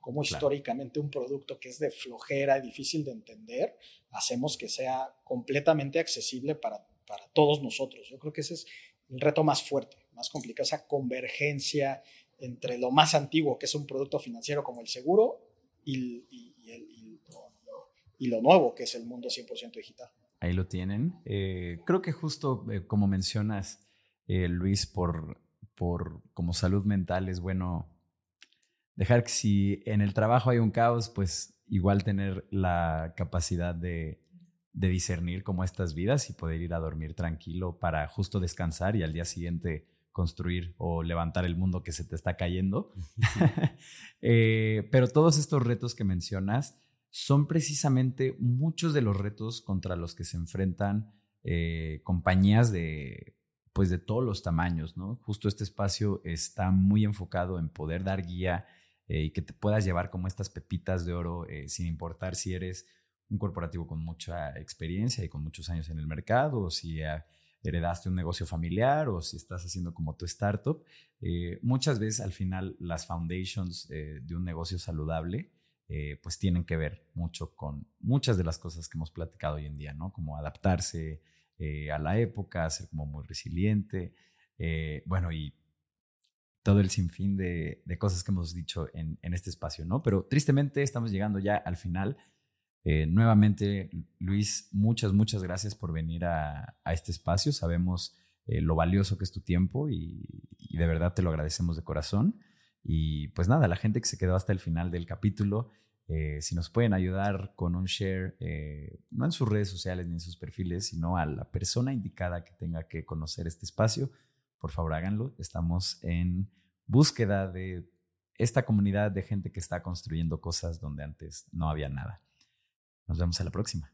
como históricamente un producto que es de flojera y difícil de entender, hacemos que sea completamente accesible para, para todos nosotros. Yo creo que ese es el reto más fuerte, más complicado, esa convergencia entre lo más antiguo, que es un producto financiero como el seguro, y, lo, nuevo, que es el mundo 100% digital. Ahí lo tienen. Eh, creo que justo eh, como mencionas, eh, Luis, por, por como salud mental es bueno dejar que si en el trabajo hay un caos, pues igual tener la capacidad de de discernir como estas vidas y poder ir a dormir tranquilo para justo descansar y al día siguiente construir o levantar el mundo que se te está cayendo. Eh, pero todos estos retos que mencionas son precisamente muchos de los retos contra los que se enfrentan eh, compañías de, pues de todos los tamaños, ¿no? Justo este espacio está muy enfocado en poder dar guía eh, y que te puedas llevar como estas pepitas de oro sin importar si eres un corporativo con mucha experiencia y con muchos años en el mercado, o si heredaste un negocio familiar, o si estás haciendo como tu startup. Eh, muchas veces al final las foundations eh, de un negocio saludable eh, pues tienen que ver mucho con muchas de las cosas que hemos platicado hoy en día, ¿no? Como adaptarse a la época, ser como muy resiliente, bueno, y todo el sinfín de, de, cosas que hemos dicho en, este espacio, ¿no? Pero tristemente estamos llegando ya al final eh, nuevamente, Luis, muchas, muchas gracias por venir a, este espacio. Sabemos eh, lo valioso que es tu tiempo y, de verdad te lo agradecemos de corazón. Y pues nada, la gente que se quedó hasta el final del capítulo, eh, si nos pueden ayudar con un share, no en sus redes sociales ni en sus perfiles, sino a la persona indicada que tenga que conocer este espacio, por favor háganlo. Estamos en búsqueda de esta comunidad de gente que está construyendo cosas donde antes no había nada. Nos vemos a la próxima.